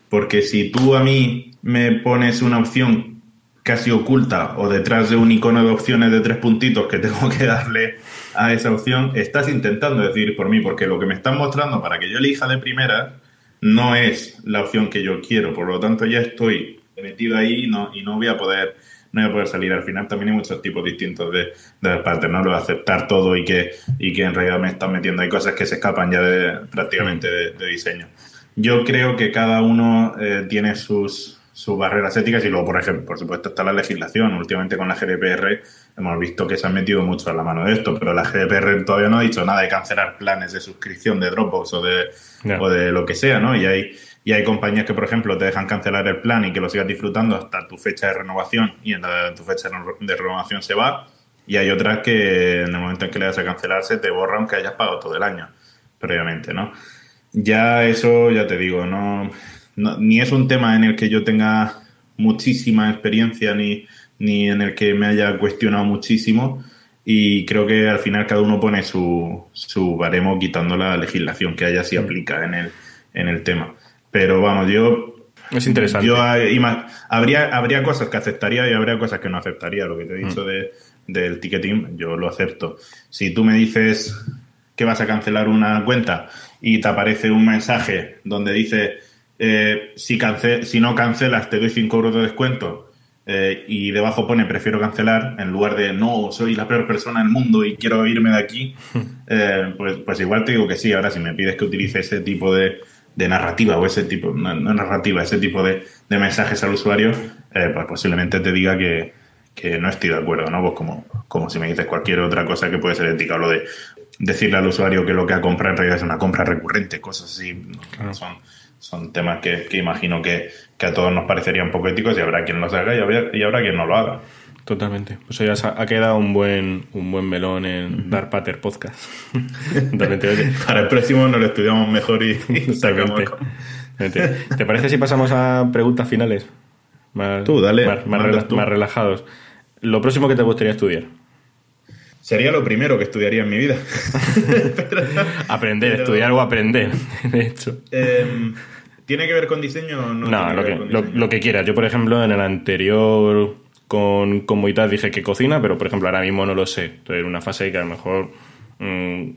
Porque si tú a mí me pones una opción casi oculta o detrás de un icono de opciones de tres puntitos que tengo que darle a esa opción, estás intentando decidir por mí, porque lo que me están mostrando para que yo elija de primera no es la opción que yo quiero, por lo tanto ya estoy metido ahí y no, y no voy a poder no voy a poder salir. Al final también hay muchos tipos distintos de, de partes, ¿no? Lo de aceptar todo y que, y que en realidad me están metiendo. Hay cosas que se escapan ya de, prácticamente de, diseño. Yo creo que cada uno eh, tiene sus, sus barreras éticas y luego, por ejemplo, por supuesto está la legislación. Últimamente con la GDPR hemos visto que se han metido mucho a la mano de esto, pero la GDPR todavía no ha dicho nada de cancelar planes de suscripción de Dropbox o de, o de lo que sea, ¿no? Y hay, y hay compañías que, por ejemplo, te dejan cancelar el plan y que lo sigas disfrutando hasta tu fecha de renovación y en, tu fecha de renovación se va. Y hay otras que en el momento en que le das a cancelarse te borran que hayas pagado todo el año previamente, ¿no? Ya eso, ya te digo, no ni es un tema en el que yo tenga muchísima experiencia ni, ni en el que me haya cuestionado muchísimo y creo que al final cada uno pone su, su baremo quitando la legislación que haya si mm. aplica en el, en el tema. Pero vamos, yo... Es interesante. Yo habría, habría cosas que aceptaría y habría cosas que no aceptaría. Lo que te he dicho mm. de, del ticketing, yo lo acepto. Si tú me dices que vas a cancelar una cuenta y te aparece un mensaje donde dice eh, si, si no cancelas te doy 5 euros de descuento eh, y debajo pone prefiero cancelar en lugar de no, soy la peor persona del mundo y quiero irme de aquí, eh, pues, pues igual te digo que sí. Ahora, si me pides que utilice ese tipo de, narrativa o ese tipo, no, narrativa, ese tipo de, mensajes al usuario, pues posiblemente te diga que, no estoy de acuerdo, ¿no? Pues como, como si me dices cualquier otra cosa que puede ser ética o lo de decirle al usuario que lo que ha comprado en realidad es una compra recurrente, cosas así. Son, son temas que, imagino que, a todos nos parecerían poco éticos y habrá quien los haga y habrá, quien no lo haga. Totalmente. Pues ya ha quedado un buen, un buen melón en Dar Pater Podcast. Para el próximo nos lo estudiamos mejor y, ¿Te parece si pasamos a preguntas finales? Más, tú, dale. Más, más relajados. Lo próximo que te gustaría estudiar. Sería lo primero que estudiaría en mi vida. aprender, estudiar o aprender, de hecho. Em, ¿Tiene que ver con diseño o no? No, lo que, lo, que, quieras. Yo, por ejemplo, en el anterior con, con dije que cocina, pero por ejemplo ahora mismo no lo sé. Estoy en una fase que a lo mejor mm,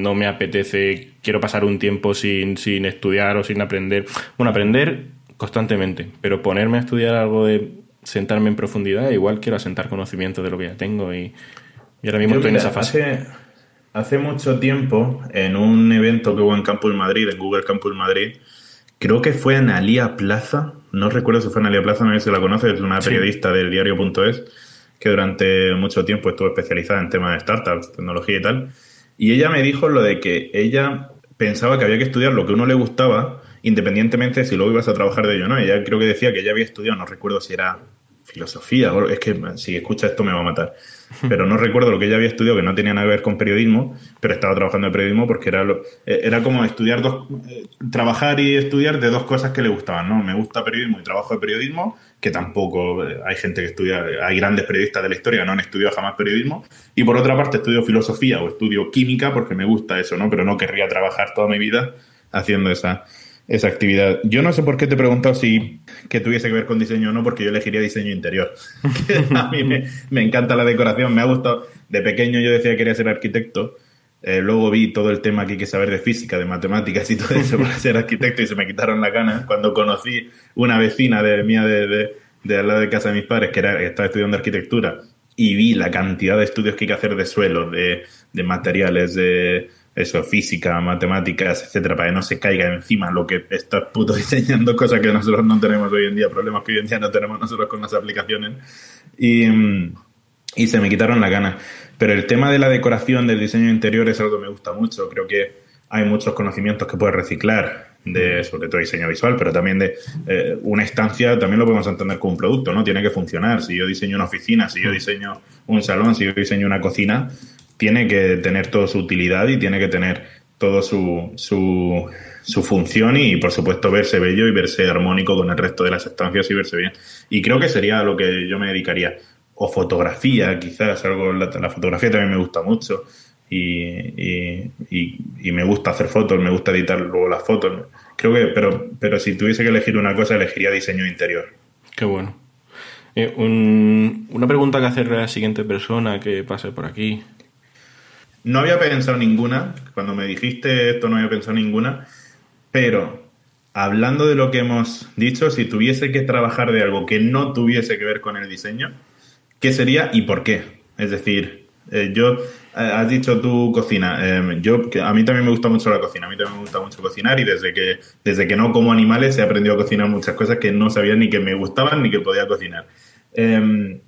no me apetece, quiero pasar un tiempo sin, sin estudiar o sin aprender. Bueno, aprender constantemente, pero ponerme a estudiar algo de sentarme en profundidad, igual quiero asentar conocimiento de lo que ya tengo y, ahora mismo estoy en esa fase. Hace, hace, mucho tiempo, en un evento que hubo en Campus Madrid, en Google Campus Madrid, creo que fue en Alía Plaza, no recuerdo si fue en Alía Plaza, no sé si la conoce, es una periodista del diario.es que durante mucho tiempo estuvo especializada en temas de startups, tecnología y tal. Y ella me dijo lo de que ella pensaba que había que estudiar lo que uno le gustaba, independientemente de si luego ibas a trabajar de ello o no. Ella creo que decía que ella había estudiado, no recuerdo si era filosofía, es que si escucha esto me va a matar. Pero no recuerdo lo que ella había estudiado, que no tenía nada que ver con periodismo, pero estaba trabajando en periodismo porque era, lo, eh, era como estudiar dos, eh, trabajar y estudiar de dos cosas que le gustaban, ¿no? Me gusta periodismo y trabajo de periodismo, que tampoco eh, hay gente que estudia, hay grandes periodistas de la historia que no han estudiado jamás periodismo, y por otra parte estudio filosofía o estudio química porque me gusta eso, ¿no? Pero no querría trabajar toda mi vida haciendo esa esa actividad. Yo no sé por qué te he preguntado si que tuviese que ver con diseño o no, porque yo elegiría diseño interior. a mí me, encanta la decoración, me ha gustado. De pequeño yo decía que quería ser arquitecto. Eh, luego vi todo el tema que hay que saber de física, de matemáticas y todo eso para ser arquitecto y se me quitaron la ganas. Cuando conocí una vecina de mía de, de, al lado de casa de mis padres que estaba estudiando arquitectura y vi la cantidad de estudios que hay que hacer de suelo, de, de materiales, de eso, física, matemáticas, etcétera, para que no se caiga encima lo que estás puto diseñando, cosas que nosotros no tenemos hoy en día, problemas que hoy en día no tenemos nosotros con las aplicaciones. Y, y se me quitaron la ganas. Pero el tema de la decoración, del diseño interior es algo que me gusta mucho. Creo que hay muchos conocimientos que puedes reciclar, de, sobre todo diseño visual, pero también de eh, una estancia, también lo podemos entender como un producto, ¿no? Tiene que funcionar. Si yo diseño una oficina, si yo diseño un salón, si yo diseño una cocina, tiene que tener toda su utilidad y tiene que tener todo su, su, su, función y, por supuesto, verse bello y verse armónico con el resto de las estancias y verse bien. Y creo que sería a lo que yo me dedicaría. O fotografía, quizás, algo. La, fotografía también me gusta mucho. Y, y, me gusta hacer fotos, me gusta editar luego las fotos. Creo que, pero, pero si tuviese que elegir una cosa, elegiría diseño interior. Qué bueno. Eh, un, una pregunta que hacerle a la siguiente persona que pase por aquí. No había pensado ninguna, cuando me dijiste esto no había pensado ninguna, pero hablando de lo que hemos dicho, si tuviese que trabajar de algo que no tuviese que ver con el diseño, ¿qué sería y por qué? Es decir, eh, yo, eh, has dicho tu cocina, em, yo, a mí también me gusta mucho la cocina, a mí también me gusta mucho cocinar y desde que, desde que no como animales he aprendido a cocinar muchas cosas que no sabía ni que me gustaban ni que podía cocinar. Em,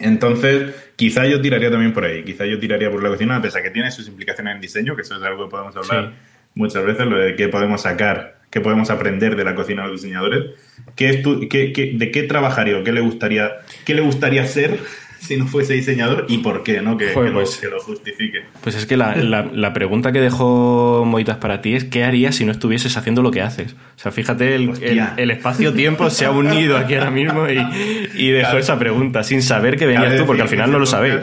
entonces, quizá yo tiraría también por ahí, quizá yo tiraría por la cocina, pese a que tiene sus implicaciones en diseño, que eso es algo que podemos hablar muchas veces, lo de qué podemos sacar, qué podemos aprender de la cocina de los diseñadores. ¿Qué tu, qué, ¿De qué trabajaría o qué le gustaría, qué le gustaría ser si no fuese diseñador y por qué, ¿no? Que, pues, lo, justifique. Pues es que la, la, pregunta que dejó Moitas para ti es ¿qué harías si no estuvieses haciendo lo que haces? O sea, fíjate, el, el, espacio-tiempo se ha unido aquí ahora mismo y, y dejó esa pregunta sin saber que venías tú, porque al final no lo sabéis.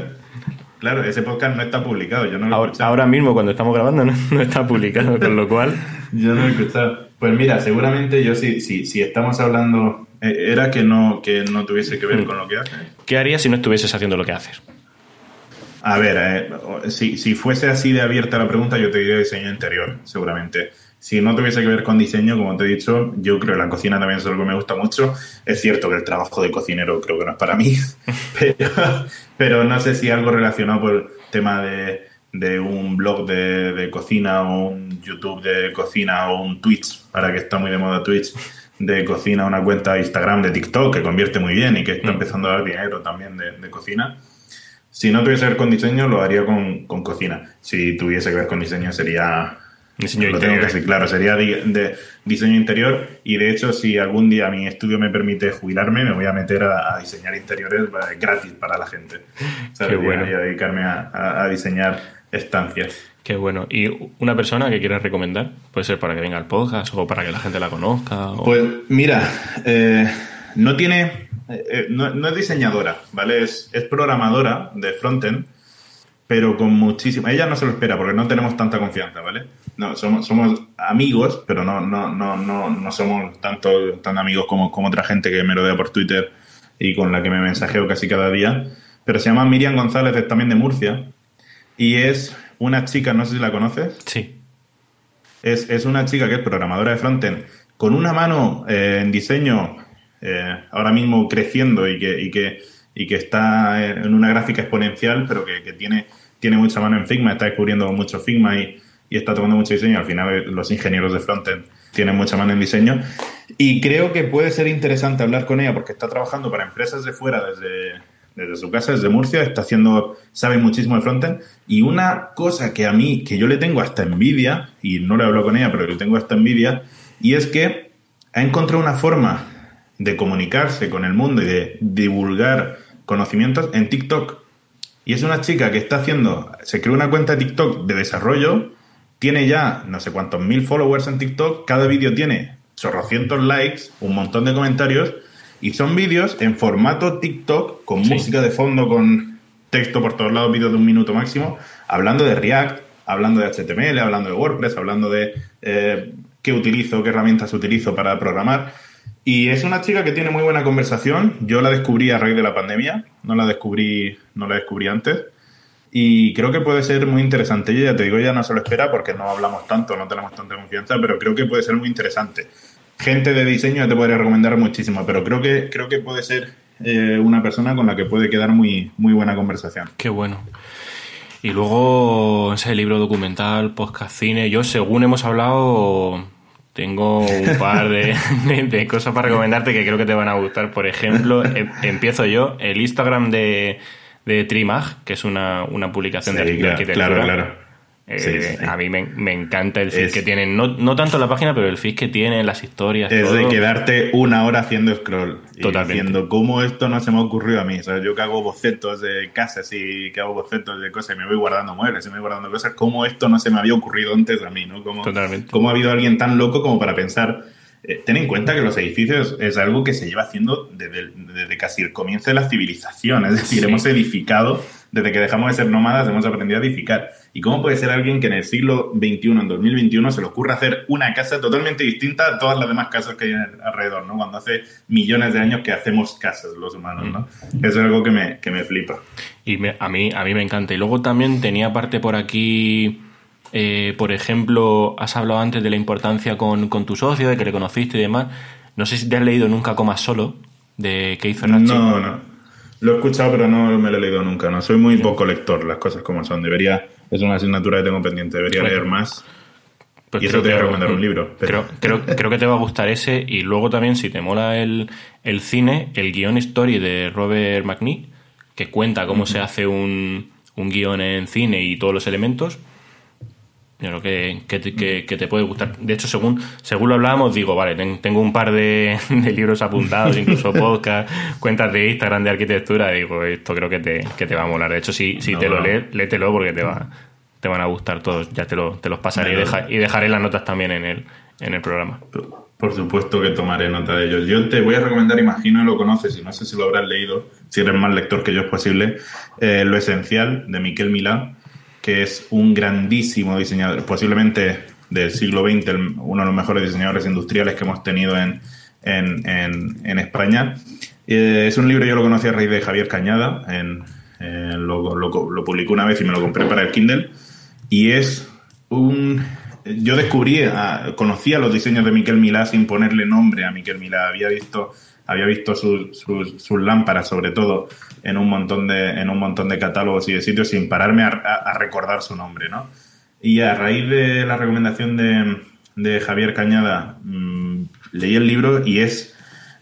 Claro, ese podcast no está publicado, yo no lo ahora, ahora mismo, cuando estamos grabando, no, está publicado, con lo cual... yo no lo he escuchado. Pues mira, seguramente yo si, si, si estamos hablando era que no, que no tuviese que ver mm. con lo que haces. ¿Qué harías si no estuvieses haciendo lo que haces? A ver, eh, si, si, fuese así de abierta la pregunta, yo te diría diseño interior, seguramente. Si no tuviese que ver con diseño, como te he dicho, yo creo que la cocina también es algo que me gusta mucho. Es cierto que el trabajo de cocinero creo que no es para mí, pero, no sé si algo relacionado por el tema de, de un blog de, de, cocina o un YouTube de cocina o un Twitch, para que está muy de moda Twitch de cocina, una cuenta de Instagram, de TikTok, que convierte muy bien y que está mm. empezando a dar dinero también de, cocina. Si no tuviese que ver con diseño, lo haría con, cocina. Si tuviese que ver con diseño, sería... Diseño lo tengo que decir, claro, sería de, diseño interior y de hecho si algún día mi estudio me permite jubilarme me voy a meter a, diseñar interiores gratis para la gente. Qué bueno. Y a dedicarme a diseñar estancias. Qué bueno. ¿Y una persona que quieras recomendar? Puede ser para que venga al podcast o para que la gente la conozca. Pues mira, eh, no tiene. Eh, no, es diseñadora, ¿vale? Es, programadora de frontend pero con muchísima. Ella no se lo espera porque no tenemos tanta confianza, ¿vale? No, somos, somos amigos, pero no, no, no, no, no somos tanto, tan amigos como, como otra gente que me rodea por Twitter y con la que me mensajeo casi cada día. Pero se llama Miriam González, es también de Murcia, y es una chica, no sé si la conoces. Sí. Es, es una chica que es programadora de frontend, con una mano eh, en diseño eh, ahora mismo creciendo y que, y que, y que está en una gráfica exponencial, pero que, que tiene, tiene mucha mano en Figma, está descubriendo mucho Figma y, y está tomando mucho diseño. Al final, eh, los ingenieros de frontend tienen mucha mano en diseño. Y creo que puede ser interesante hablar con ella porque está trabajando para empresas de fuera desde, desde su casa, desde Murcia, está haciendo, sabe muchísimo de frontend. Y una cosa que a mí, que yo le tengo hasta envidia, y no le hablo con ella, pero le tengo hasta envidia, y es que ha encontrado una forma de comunicarse con el mundo y de divulgar conocimientos en TikTok. Y es una chica que está haciendo, se creó una cuenta de TikTok de desarrollo, tiene ya no sé cuántos mil followers en TikTok, cada vídeo tiene chorrocientos likes, un montón de comentarios, y son vídeos en formato TikTok, con música de fondo, con texto por todos lados, vídeos de un minuto máximo, hablando de React, hablando de HTML, hablando de WordPress, hablando de eh, qué utilizo, qué herramientas utilizo para programar. Y es una chica que tiene muy buena conversación. Yo la descubrí a raíz de la pandemia, no la descubrí, no la descubrí antes. Y creo que puede ser muy interesante. Ella, ya te digo, ya no se lo espera porque no hablamos tanto, no tenemos tanta confianza, pero creo que puede ser muy interesante. Gente de diseño te podría recomendar muchísimo, pero creo que, creo que puede ser eh, una persona con la que puede quedar muy, muy buena conversación. Qué bueno. Y luego ese libro documental, podcast cine, yo según hemos hablado tengo un par de, de, cosas para recomendarte que creo que te van a gustar. Por ejemplo, em, empiezo yo, el Instagram de, de Trimag, que es una, una publicación de, arquitectura. Claro, claro. Eh, a mí me, encanta el feed que tienen, no, no, tanto la página, pero el feed que tienen, las historias. Es de quedarte una hora haciendo scroll. Totalmente. Y diciendo, ¿cómo esto no se me ha ocurrido a mí? O sea, yo que hago bocetos de casas y que hago bocetos de cosas y me voy guardando muebles y me voy guardando cosas, ¿cómo esto no se me había ocurrido antes a mí? ¿no? ¿Cómo, Totalmente. ¿Cómo ha habido alguien tan loco como para pensar? Eh, ten en cuenta que los edificios es algo que se lleva haciendo desde, desde casi el comienzo de la civilización. Es decir, hemos edificado, desde que dejamos de ser nómadas, hemos aprendido a edificar ¿Y cómo puede ser alguien que en el siglo XXI, en 2021, se le ocurra hacer una casa totalmente distinta a todas las demás casas que hay alrededor, ¿no? Cuando hace millones de años que hacemos casas los humanos, ¿no? Eso es algo que me, que me flipa. Y a, mí, a mí me encanta. Y luego también tenía parte por aquí... Eh, por ejemplo, has hablado antes de la importancia con, con, tu socio, de que le conociste y demás. No sé si te has leído nunca Comas Solo, de Keith Fernandez. No, no. Lo he escuchado, pero no me lo he leído nunca. No soy muy poco lector, las cosas como son. Debería es una asignatura que tengo pendiente, debería leer más. Pues y eso te voy a recomendar un libro. Creo, creo, creo, que te va a gustar ese. Y luego también, si te mola el, el cine, el guion story de Robert McNee, que cuenta cómo se hace un, un guion en cine y todos los elementos. Yo creo que, que, te puede gustar. De hecho, según, según lo hablábamos, digo, vale, tengo un par de, libros apuntados, incluso podcast, cuentas de Instagram de arquitectura. digo, esto creo que te, que te va a molar. De hecho, si, si te lo lees, léetelo porque te, va, te van a gustar todos. Ya te, lo, te los pasaré y, y, dejaré las notas también en el, en el programa. Por supuesto que tomaré nota de ellos. Yo te voy a recomendar, imagino lo conoces y no sé si lo habrás leído, si eres más lector que yo es posible, eh, Lo Esencial de Miquel Milán que es un grandísimo diseñador, posiblemente del siglo XX, uno de los mejores diseñadores industriales que hemos tenido en, en, España. Eh, es un libro, yo lo conocí a raíz de Javier Cañada, en, lo, lo, publicó una vez y me lo compré para el Kindle, y es un... Yo descubrí, conocía los diseños de Miquel Milá sin ponerle nombre a Miquel Milá, había visto había visto sus, lámparas, sobre todo, en un, montón de, en un montón de catálogos y de sitios sin pararme a, recordar su nombre, ¿no? Y a raíz de la recomendación de, Javier Cañada, mm, leí el libro y es...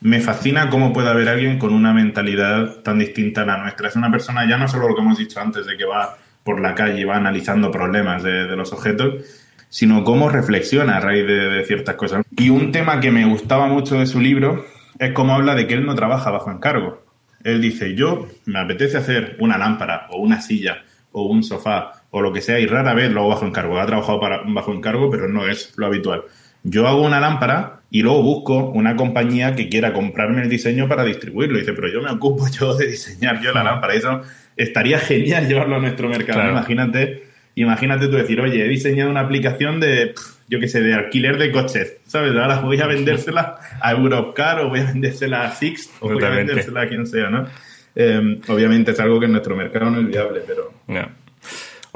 Me fascina cómo puede haber alguien con una mentalidad tan distinta a la nuestra. Es una persona, ya no solo lo que hemos dicho antes, de que va por la calle y va analizando problemas de, los objetos, sino cómo reflexiona a raíz de, de, ciertas cosas. Y un tema que me gustaba mucho de su libro es como habla de que él no trabaja bajo encargo. Él dice, yo me apetece hacer una lámpara o una silla o un sofá o lo que sea y rara vez lo hago bajo encargo. Ha trabajado para, bajo encargo, pero no es lo habitual. Yo hago una lámpara y luego busco una compañía que quiera comprarme el diseño para distribuirlo. dice, pero yo me ocupo yo de diseñar yo la lámpara. Eso estaría genial llevarlo a nuestro mercado. Imagínate, imagínate tú decir, oye, he diseñado una aplicación de, yo qué sé, de alquiler de coches, ¿sabes? Ahora voy a vendérsela a Europcar o voy a vendérsela a Sixt o voy a vendérsela a quien sea, ¿no? Em, obviamente es algo que en nuestro mercado no es viable, pero,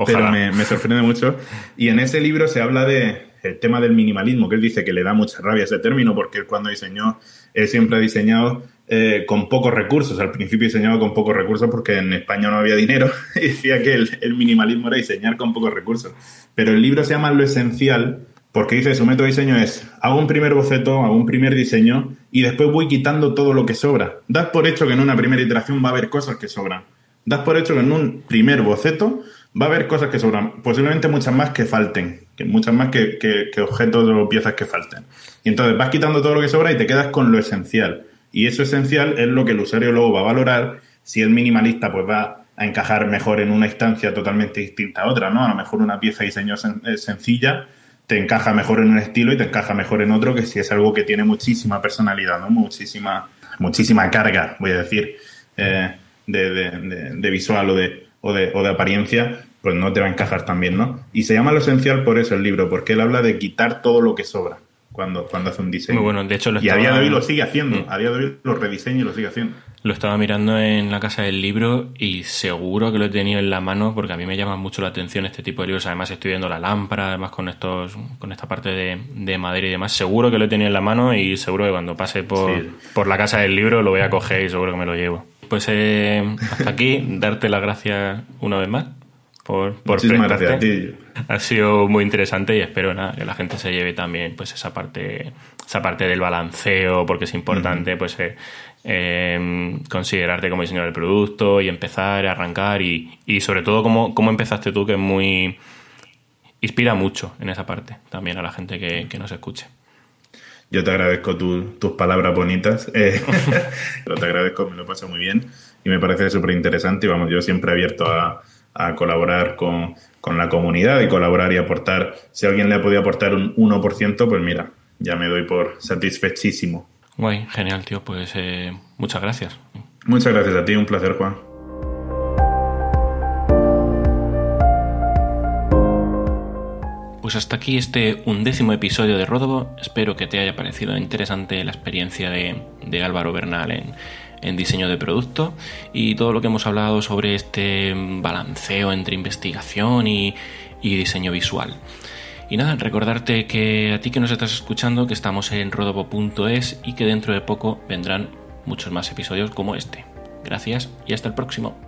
pero me, me, sorprende mucho. Y en ese libro se habla de el tema del minimalismo, que él dice que le da mucha rabia ese término, porque él cuando diseñó, él siempre ha diseñado eh, con pocos recursos. Al principio diseñaba con pocos recursos porque en España no había dinero y decía que el, minimalismo era diseñar con pocos recursos. Pero el libro se llama Lo Esencial porque dice su método de diseño es, hago un primer boceto, hago un primer diseño y después voy quitando todo lo que sobra. Das por hecho que en una primera iteración va a haber cosas que sobran. Das por hecho que en un primer boceto va a haber cosas que sobran. Posiblemente muchas más que falten. Que muchas más que objetos o piezas que falten. Y entonces vas quitando todo lo que sobra y te quedas con lo esencial. Y eso esencial es lo que el usuario luego va a valorar. Si es minimalista, pues va a encajar mejor en una instancia totalmente distinta a otra, ¿no? A lo mejor una pieza de diseño sencilla te encaja mejor en un estilo y te encaja mejor en otro que si es algo que tiene muchísima personalidad, ¿no? Muchísima, muchísima carga, voy a decir, eh, de, de, visual o de, o de, o de apariencia, pues no te va a encajar tan bien, ¿no? Y se llama lo esencial por eso el libro, porque él habla de quitar todo lo que sobra cuando, cuando hace un diseño. Muy bueno, de hecho lo Y a día de hoy lo sigue haciendo, mm. a día de hoy lo rediseña y lo sigue haciendo. Lo estaba mirando en la casa del libro y seguro que lo he tenido en la mano porque a mí me llama mucho la atención este tipo de libros. Además estoy viendo la lámpara, además con estos, con esta parte de, de madera y demás. Seguro que lo he tenido en la mano y seguro que cuando pase por, por la casa del libro lo voy a coger y seguro que me lo llevo. Pues eh, hasta aquí, darte las gracias una vez más por, por prestarte. Ha sido muy interesante y espero nada, que la gente se lleve también pues esa parte, esa parte del balanceo, porque es importante pues eh, eh, considerarte como diseñador del producto y empezar, a arrancar y, y sobre todo cómo, cómo empezaste tú, que es muy inspira mucho en esa parte también a la gente que, que nos escuche. Yo te agradezco tus palabras bonitas. Eh, te agradezco, me lo paso muy bien y me parece súper interesante. Y vamos, yo siempre abierto a, a colaborar con, con, la comunidad y colaborar y aportar. Si alguien le ha podido aportar un 1%, pues mira, ya me doy por satisfechísimo. Guay, genial, tío. Pues eh, muchas gracias. Muchas gracias a ti, un placer, Juan. Pues hasta aquí este undécimo episodio de Rodobo. Espero que te haya parecido interesante la experiencia de, de Álvaro Bernal en, en diseño de producto y todo lo que hemos hablado sobre este balanceo entre investigación y, diseño visual. Y nada, recordarte que a ti que nos estás escuchando, que estamos en rodobo.es y que dentro de poco vendrán muchos más episodios como este. Gracias y hasta el próximo.